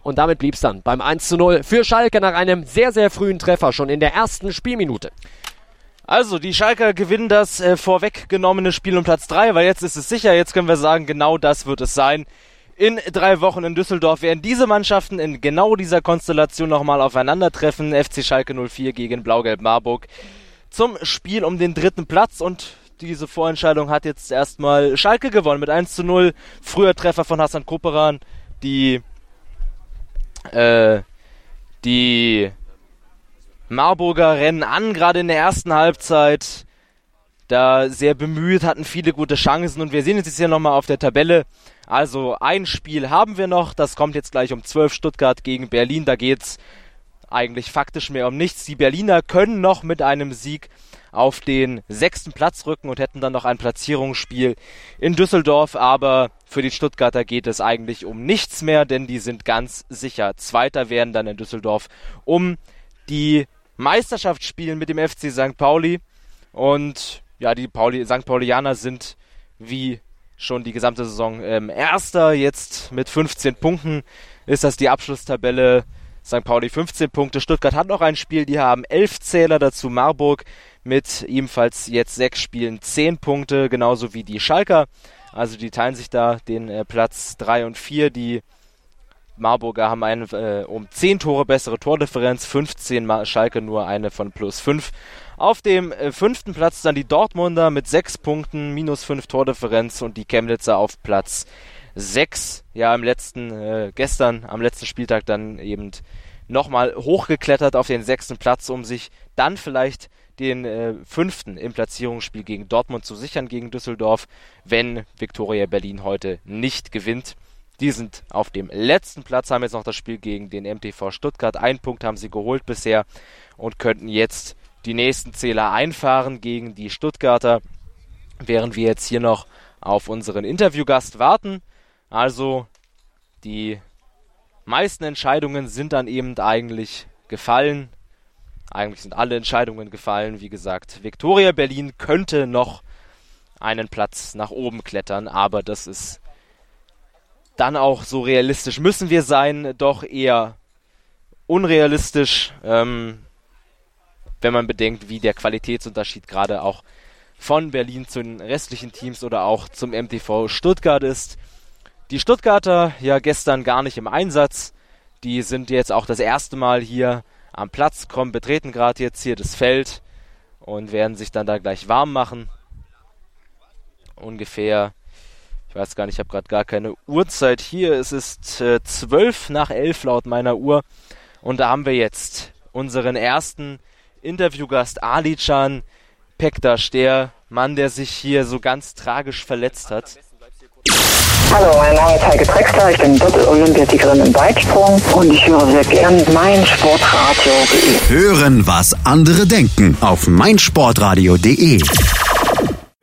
Und damit blieb es dann beim 1 zu 0 für Schalke nach einem sehr, sehr frühen Treffer schon in der ersten Spielminute. Also, die Schalker gewinnen das äh, vorweggenommene Spiel um Platz 3, weil jetzt ist es sicher, jetzt können wir sagen, genau das wird es sein. In drei Wochen in Düsseldorf werden diese Mannschaften in genau dieser Konstellation nochmal aufeinandertreffen. FC Schalke 04 gegen Blau-Gelb Marburg zum Spiel um den dritten Platz und diese Vorentscheidung hat jetzt erstmal Schalke gewonnen mit 1 zu 0. Früher Treffer von Hassan Koperan, die äh, die Marburger rennen an, gerade in der ersten Halbzeit. Da sehr bemüht, hatten viele gute Chancen und wir sehen jetzt hier nochmal auf der Tabelle. Also ein Spiel haben wir noch, das kommt jetzt gleich um 12 Stuttgart gegen Berlin. Da geht's eigentlich faktisch mehr um nichts. Die Berliner können noch mit einem Sieg auf den sechsten Platz rücken und hätten dann noch ein Platzierungsspiel in Düsseldorf. Aber für die Stuttgarter geht es eigentlich um nichts mehr, denn die sind ganz sicher Zweiter werden dann in Düsseldorf um die Meisterschaft spielen mit dem FC St. Pauli. Und ja, die Pauli, St. Paulianer sind wie schon die gesamte Saison ähm, Erster. Jetzt mit 15 Punkten ist das die Abschlusstabelle. St. Pauli 15 Punkte. Stuttgart hat noch ein Spiel, die haben 11 Zähler dazu. Marburg mit ebenfalls jetzt sechs Spielen 10 Punkte, genauso wie die Schalker. Also die teilen sich da den äh, Platz 3 und 4. Die Marburger haben eine äh, um 10 Tore bessere Tordifferenz, 15 Mal Schalke nur eine von plus 5. Auf dem äh, fünften Platz dann die Dortmunder mit 6 Punkten, minus 5 Tordifferenz und die Chemnitzer auf Platz 6. Ja, im letzten, äh, gestern, am letzten Spieltag dann eben nochmal hochgeklettert auf den sechsten Platz, um sich dann vielleicht den äh, fünften im Platzierungsspiel gegen Dortmund zu sichern gegen Düsseldorf, wenn Viktoria Berlin heute nicht gewinnt. Die sind auf dem letzten Platz, haben jetzt noch das Spiel gegen den MTV Stuttgart. Einen Punkt haben sie geholt bisher und könnten jetzt die nächsten Zähler einfahren gegen die Stuttgarter, während wir jetzt hier noch auf unseren Interviewgast warten. Also die meisten Entscheidungen sind dann eben eigentlich gefallen. Eigentlich sind alle Entscheidungen gefallen. Wie gesagt, Viktoria Berlin könnte noch einen Platz nach oben klettern, aber das ist dann auch so realistisch müssen wir sein, doch eher unrealistisch, ähm, wenn man bedenkt, wie der Qualitätsunterschied gerade auch von Berlin zu den restlichen Teams oder auch zum MTV Stuttgart ist. Die Stuttgarter ja gestern gar nicht im Einsatz. Die sind jetzt auch das erste Mal hier am Platz, kommen, betreten gerade jetzt hier das Feld und werden sich dann da gleich warm machen. Ungefähr ich weiß gar nicht, ich habe gerade gar keine Uhrzeit hier. Es ist äh, 12 nach 11 laut meiner Uhr. Und da haben wir jetzt unseren ersten Interviewgast Ali Can Pektas, der Mann, der sich hier so ganz tragisch verletzt hat. Hallo, mein Name ist Heike Drexler, ich bin Doppel-Olympiasiegerin im Weitsprung und ich höre sehr gern mein Sportradio. Hören, was andere denken auf meinsportradio.de.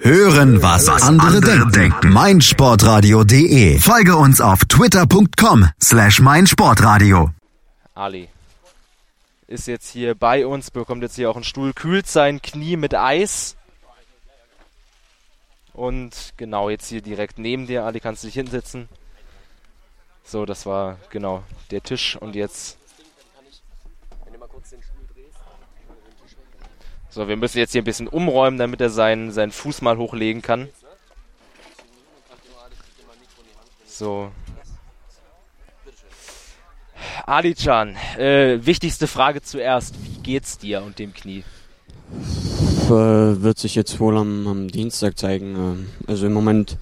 Hören, was andere denken. meinsportradio.de. Folge uns auf twitter.com slash meinsportradio. Ali ist jetzt hier bei uns, bekommt jetzt hier auch einen Stuhl, kühlt sein Knie mit Eis. Und genau, jetzt hier direkt neben dir, Ali, kannst du dich hinsetzen. So, das war genau der Tisch und jetzt So, wir müssen jetzt hier ein bisschen umräumen, damit er seinen, seinen Fuß mal hochlegen kann. So. Ali-chan, äh, wichtigste Frage zuerst. Wie geht's dir und dem Knie? Äh, wird sich jetzt wohl am, am Dienstag zeigen. Äh, also im Moment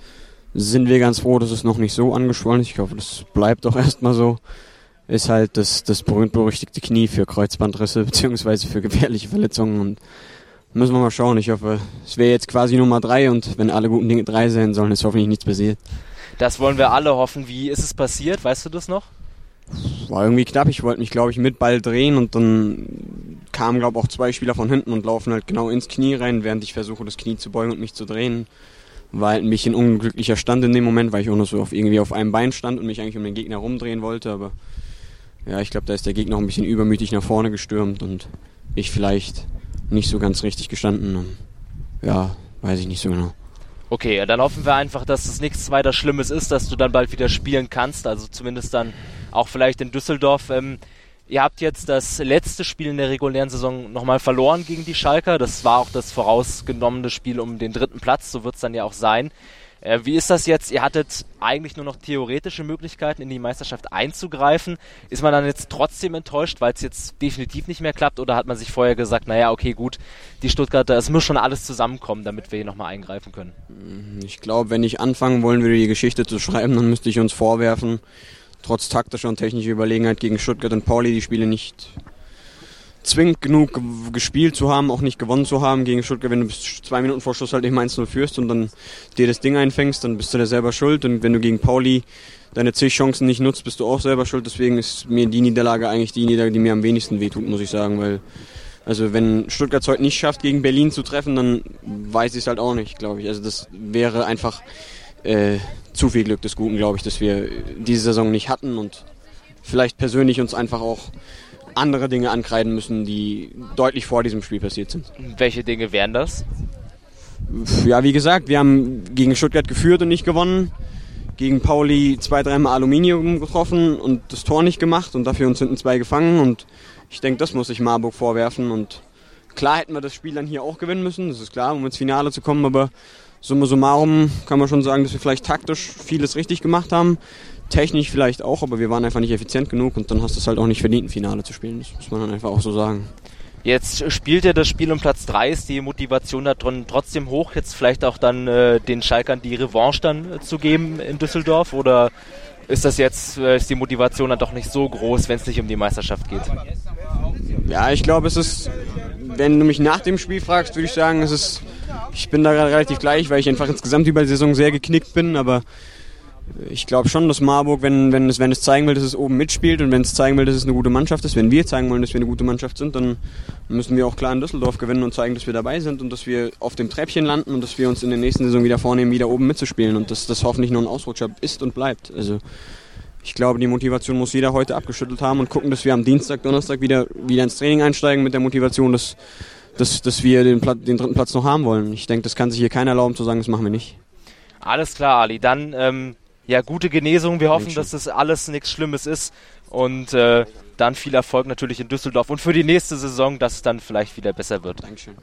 sind wir ganz froh, dass es noch nicht so angeschwollen ist. Ich hoffe, das bleibt auch erstmal so. Ist halt das, das berühmt-berüchtigte Knie für Kreuzbandrisse beziehungsweise für gefährliche Verletzungen und müssen wir mal schauen. Ich hoffe, es wäre jetzt quasi Nummer drei und wenn alle guten Dinge drei sein sollen, ist hoffentlich nichts passiert. Das wollen wir alle hoffen. Wie ist es passiert? Weißt du das noch? War irgendwie knapp. Ich wollte mich, glaube ich, mit Ball drehen und dann kamen, glaube ich, auch zwei Spieler von hinten und laufen halt genau ins Knie rein, während ich versuche, das Knie zu beugen und mich zu drehen. War halt ein bisschen unglücklicher Stand in dem Moment, weil ich auch noch so auf, irgendwie auf einem Bein stand und mich eigentlich um den Gegner rumdrehen wollte, aber ja, ich glaube, da ist der Gegner auch ein bisschen übermütig nach vorne gestürmt und ich vielleicht nicht so ganz richtig gestanden. Ja, weiß ich nicht so genau. Okay, dann hoffen wir einfach, dass es nichts weiter Schlimmes ist, dass du dann bald wieder spielen kannst. Also zumindest dann auch vielleicht in Düsseldorf. Ähm, ihr habt jetzt das letzte Spiel in der regulären Saison nochmal verloren gegen die Schalker. Das war auch das vorausgenommene Spiel um den dritten Platz. So wird es dann ja auch sein. Äh, wie ist das jetzt? Ihr hattet eigentlich nur noch theoretische Möglichkeiten, in die Meisterschaft einzugreifen. Ist man dann jetzt trotzdem enttäuscht, weil es jetzt definitiv nicht mehr klappt? Oder hat man sich vorher gesagt, naja, okay, gut, die Stuttgarter, es muss schon alles zusammenkommen, damit wir hier nochmal eingreifen können? Ich glaube, wenn ich anfangen wollen würde, die Geschichte zu schreiben, dann müsste ich uns vorwerfen, trotz taktischer und technischer Überlegenheit gegen Stuttgart und Pauli die Spiele nicht zwingend genug gespielt zu haben, auch nicht gewonnen zu haben gegen Stuttgart. Wenn du bis zwei Minuten vor Schluss halt nicht 1-0 führst und dann dir das Ding einfängst, dann bist du da selber schuld. Und wenn du gegen Pauli deine zig Chancen nicht nutzt, bist du auch selber schuld. Deswegen ist mir die Niederlage eigentlich die Niederlage, die mir am wenigsten wehtut, muss ich sagen. Weil, also wenn Stuttgart es heute nicht schafft, gegen Berlin zu treffen, dann weiß ich es halt auch nicht, glaube ich. Also das wäre einfach äh, zu viel Glück des Guten, glaube ich, dass wir diese Saison nicht hatten und vielleicht persönlich uns einfach auch andere Dinge ankreiden müssen, die deutlich vor diesem Spiel passiert sind. Welche Dinge wären das? Ja, wie gesagt, wir haben gegen Stuttgart geführt und nicht gewonnen. Gegen Pauli zwei, dreimal Aluminium getroffen und das Tor nicht gemacht und dafür uns hinten zwei gefangen. Und ich denke, das muss ich Marburg vorwerfen. Und klar hätten wir das Spiel dann hier auch gewinnen müssen, das ist klar, um ins Finale zu kommen. Aber summa summarum kann man schon sagen, dass wir vielleicht taktisch vieles richtig gemacht haben. Technisch vielleicht auch, aber wir waren einfach nicht effizient genug und dann hast du es halt auch nicht verdient, ein Finale zu spielen. Das muss man dann einfach auch so sagen. Jetzt spielt ihr das Spiel um Platz 3, ist die Motivation da drin trotzdem hoch, jetzt vielleicht auch dann äh, den Schalkern die Revanche dann äh, zu geben in Düsseldorf oder ist das jetzt, äh, ist die Motivation dann doch nicht so groß, wenn es nicht um die Meisterschaft geht? Ja, ich glaube, es ist, wenn du mich nach dem Spiel fragst, würde ich sagen, es ist, ich bin da gerade relativ gleich, weil ich einfach insgesamt über die Saison sehr geknickt bin, aber ich glaube schon, dass Marburg, wenn, wenn, es, wenn es zeigen will, dass es oben mitspielt und wenn es zeigen will, dass es eine gute Mannschaft ist, wenn wir zeigen wollen, dass wir eine gute Mannschaft sind, dann müssen wir auch klar in Düsseldorf gewinnen und zeigen, dass wir dabei sind und dass wir auf dem Treppchen landen und dass wir uns in der nächsten Saison wieder vornehmen, wieder oben mitzuspielen und dass das hoffentlich nur ein Ausrutscher ist und bleibt. Also ich glaube, die Motivation muss jeder heute abgeschüttelt haben und gucken, dass wir am Dienstag, Donnerstag wieder, wieder ins Training einsteigen mit der Motivation, dass, dass, dass wir den, Pla den dritten Platz noch haben wollen. Ich denke, das kann sich hier keiner erlauben zu sagen, das machen wir nicht. Alles klar, Ali. Dann ähm, ja, gute Genesung. Wir hoffen, dass das alles nichts Schlimmes ist. Und äh, dann viel Erfolg natürlich in Düsseldorf und für die nächste Saison, dass es dann vielleicht wieder besser wird. Dankeschön.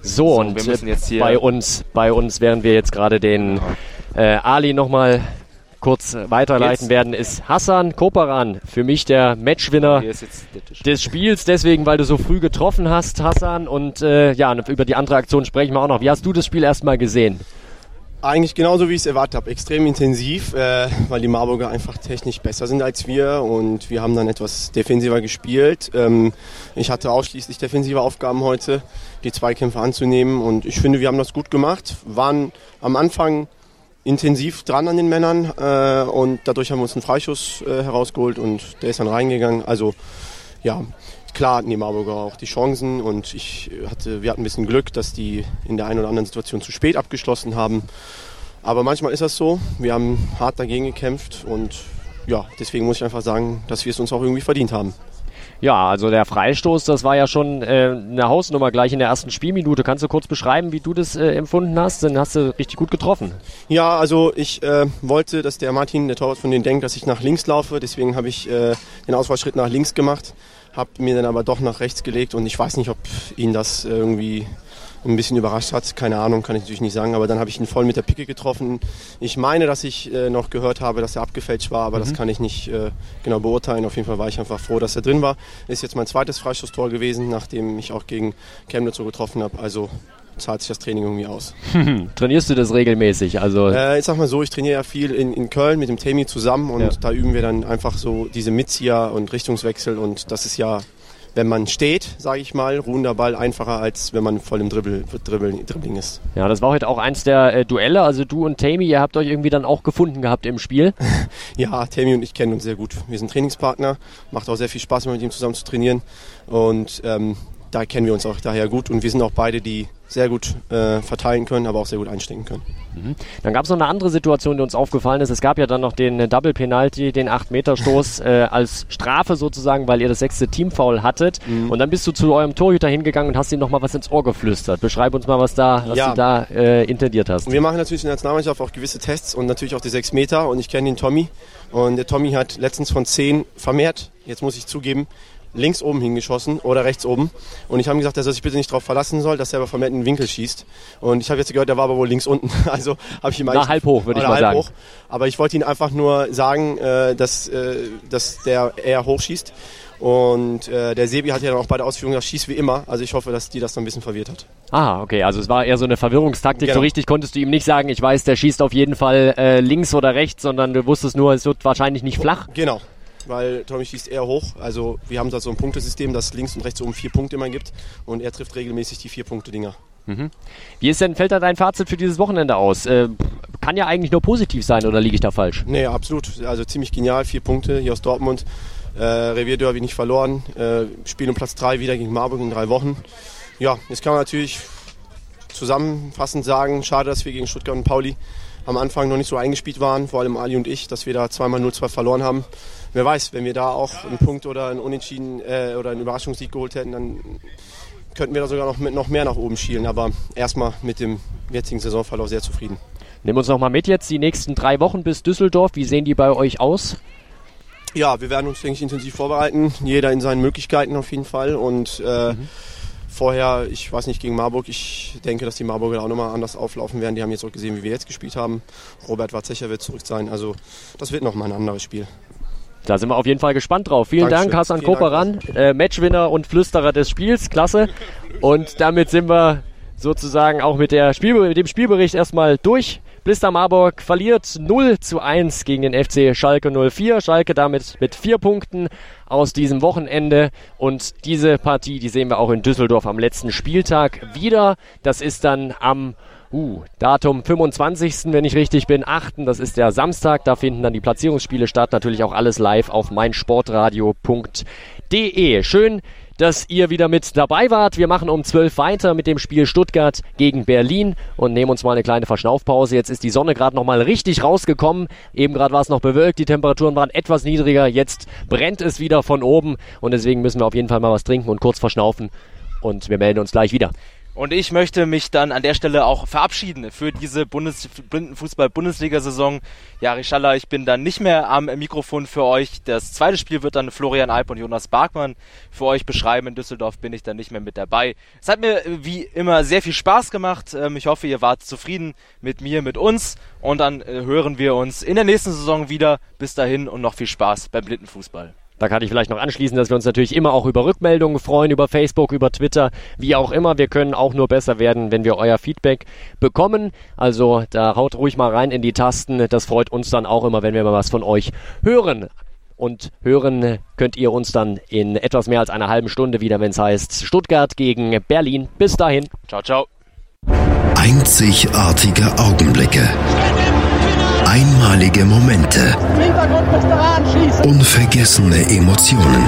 So, und wir müssen jetzt hier bei uns, bei uns, während wir jetzt gerade den äh, Ali nochmal kurz weiterleiten Jetzt. werden, ist Hassan Koparan. Für mich der Matchwinner des Spiels, deswegen, weil du so früh getroffen hast, Hassan. Und äh, ja, und über die andere Aktion sprechen wir auch noch. Wie hast du das Spiel erstmal gesehen? Eigentlich genauso wie ich es erwartet habe. Extrem intensiv, äh, weil die Marburger einfach technisch besser sind als wir und wir haben dann etwas defensiver gespielt. Ähm, ich hatte ausschließlich defensive Aufgaben heute, die Zweikämpfe anzunehmen und ich finde, wir haben das gut gemacht. Waren am Anfang intensiv dran an den Männern äh, und dadurch haben wir uns einen Freischuss äh, herausgeholt und der ist dann reingegangen. Also ja, klar hatten die Marburger auch die Chancen und ich hatte, wir hatten ein bisschen Glück, dass die in der einen oder anderen Situation zu spät abgeschlossen haben. Aber manchmal ist das so. Wir haben hart dagegen gekämpft und ja, deswegen muss ich einfach sagen, dass wir es uns auch irgendwie verdient haben. Ja, also der Freistoß, das war ja schon äh, eine Hausnummer gleich in der ersten Spielminute. Kannst du kurz beschreiben, wie du das äh, empfunden hast? Dann hast du richtig gut getroffen. Ja, also ich äh, wollte, dass der Martin, der Torwart von denen, denkt, dass ich nach links laufe. Deswegen habe ich äh, den Ausfallschritt nach links gemacht, habe mir dann aber doch nach rechts gelegt und ich weiß nicht, ob ihn das irgendwie ein bisschen überrascht hat. Keine Ahnung, kann ich natürlich nicht sagen. Aber dann habe ich ihn voll mit der Picke getroffen. Ich meine, dass ich äh, noch gehört habe, dass er abgefälscht war, aber das kann ich nicht äh, genau beurteilen. Auf jeden Fall war ich einfach froh, dass er drin war. Ist jetzt mein zweites Freistoßtor gewesen, nachdem ich auch gegen Chemnitz so getroffen habe. Also zahlt sich das Training irgendwie aus. Trainierst du das regelmäßig? Also Äh, ich sag mal so, ich trainiere ja viel in, in Köln mit dem Temi zusammen und Ja. da üben wir dann einfach so diese Mitzieher und Richtungswechsel und das ist ja, wenn man steht, sage ich mal, ruhender Ball einfacher als wenn man voll im Dribbel, Dribbel, Dribbling ist. ja, das war heute auch eins der äh, Duelle. Also du und Tammy, ihr habt euch irgendwie dann auch gefunden gehabt im Spiel. Ja, Temi und ich kennen uns sehr gut. Wir sind Trainingspartner, macht auch sehr viel Spaß, mit ihm zusammen zu trainieren und ähm, da kennen wir uns auch daher gut und wir sind auch beide die sehr gut äh, verteilen können, aber auch sehr gut einstecken können. Mhm. Dann gab es noch eine andere Situation, die uns aufgefallen ist. Es gab ja dann noch den äh, Double Penalty, den 8-Meter-Stoß äh, als Strafe sozusagen, weil ihr das sechste Teamfoul hattet. Mhm. Und dann bist du zu eurem Torhüter hingegangen und hast ihm noch mal was ins Ohr geflüstert. Beschreib uns mal, was, da, was ja. du da äh, intendiert hast. Wir machen natürlich in der Nationalmannschaft auch gewisse Tests und natürlich auch die 6 Meter. Und ich kenne den Tommy. Und der Tommy hat letztens von 10 vermehrt, jetzt muss ich zugeben, links oben hingeschossen oder rechts oben. Und ich habe gesagt, dass er sich bitte nicht darauf verlassen soll, dass er aber vermehrt in den Winkel schießt. Und ich habe jetzt gehört, der war aber wohl links unten. Also habe ich ihm. Na, halb hoch, würde ich mal sagen. Hoch. Aber ich wollte ihn einfach nur sagen, äh, dass, äh, dass der eher hoch schießt. Und äh, der Sebi hat ja dann auch bei der Ausführung gesagt, schieß wie immer. Also ich hoffe, dass die das dann ein bisschen verwirrt hat. Ah, okay. Also es war eher so eine Verwirrungstaktik. Genau. So richtig konntest du ihm nicht sagen, ich weiß, der schießt auf jeden Fall äh, links oder rechts, sondern du wusstest nur, es wird wahrscheinlich nicht flach. Genau weil Tommy schießt eher hoch. Also wir haben da so ein Punktesystem, das links und rechts oben vier Punkte immer gibt und er trifft regelmäßig die vier Punkte Dinger. Mhm. Wie ist denn, fällt da dein Fazit für dieses Wochenende aus? Äh, kann ja eigentlich nur positiv sein oder liege ich da falsch? Nee, absolut. Also ziemlich genial, vier Punkte hier aus Dortmund. Äh, Revierderby nicht verloren. Äh, Spiel um Platz drei wieder gegen Marburg in drei Wochen. Ja, jetzt kann man natürlich zusammenfassend sagen, schade, dass wir gegen Stuttgart und Pauli am Anfang noch nicht so eingespielt waren, vor allem Ali und ich, dass wir da zweimal 0-2 verloren haben wer weiß, wenn wir da auch einen Punkt oder einen Unentschieden äh, oder einen Überraschungssieg geholt hätten, dann könnten wir da sogar noch mit noch mehr nach oben schielen. Aber erstmal mit dem jetzigen Saisonverlauf sehr zufrieden. Nehmen uns noch mal mit jetzt die nächsten drei Wochen bis Düsseldorf. Wie sehen die bei euch aus? Ja, wir werden uns, denke ich, intensiv vorbereiten. Jeder in seinen Möglichkeiten auf jeden Fall. Und äh, mhm. Vorher, ich weiß nicht, gegen Marburg, ich denke, dass die Marburger auch nochmal anders auflaufen werden. Die haben jetzt auch gesehen, wie wir jetzt gespielt haben. Robert Warzecher wird zurück sein. Also das wird nochmal ein anderes Spiel. Da sind wir auf jeden Fall gespannt drauf. Vielen Dankeschön. Dank, Hassan Koperan, äh, Matchwinner und Flüsterer des Spiels. Klasse. Und damit sind wir sozusagen auch mit, der Spiel, mit dem Spielbericht erstmal durch. Blister Marburg verliert 0 zu 1 gegen den FC Schalke 04. Schalke damit mit vier Punkten aus diesem Wochenende. Und diese Partie, die sehen wir auch in Düsseldorf am letzten Spieltag wieder. Das ist dann am Uh, Datum 25. wenn ich richtig bin, 8. Das ist der Samstag. Da finden dann die Platzierungsspiele statt. Natürlich auch alles live auf meinsportradio.de. Schön, dass ihr wieder mit dabei wart. Wir machen um 12 weiter mit dem Spiel Stuttgart gegen Berlin und nehmen uns mal eine kleine Verschnaufpause. Jetzt ist die Sonne gerade noch mal richtig rausgekommen. Eben gerade war es noch bewölkt, die Temperaturen waren etwas niedriger. Jetzt brennt es wieder von oben und deswegen müssen wir auf jeden Fall mal was trinken und kurz verschnaufen. Und wir melden uns gleich wieder. Und ich möchte mich dann an der Stelle auch verabschieden für diese Bundes Blindenfußball-Bundesliga-Saison. Ja, Richalla, ich bin dann nicht mehr am Mikrofon für euch. Das zweite Spiel wird dann Florian Alp und Jonas Barkmann für euch beschreiben. In Düsseldorf bin ich dann nicht mehr mit dabei. Es hat mir wie immer sehr viel Spaß gemacht. Ähm, ich hoffe, ihr wart zufrieden mit mir, mit uns. Und dann äh, hören wir uns in der nächsten Saison wieder. Bis dahin und noch viel Spaß beim Blindenfußball. Da kann ich vielleicht noch anschließen, dass wir uns natürlich immer auch über Rückmeldungen freuen, über Facebook, über Twitter, wie auch immer. Wir können auch nur besser werden, wenn wir euer Feedback bekommen. Also da haut ruhig mal rein in die Tasten. Das freut uns dann auch immer, wenn wir mal was von euch hören. Und hören könnt ihr uns dann in etwas mehr als einer halben Stunde wieder, wenn es heißt Stuttgart gegen Berlin. Bis dahin. Ciao, ciao. Einzigartige Augenblicke. Einmalige Momente. Unvergessene Emotionen.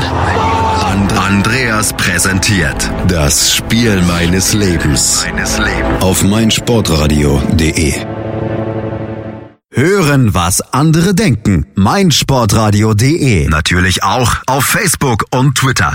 Andreas präsentiert das Spiel meines Lebens auf meinsportradio.de. Hören, was andere denken. meinsportradio.de. Natürlich auch auf Facebook und Twitter.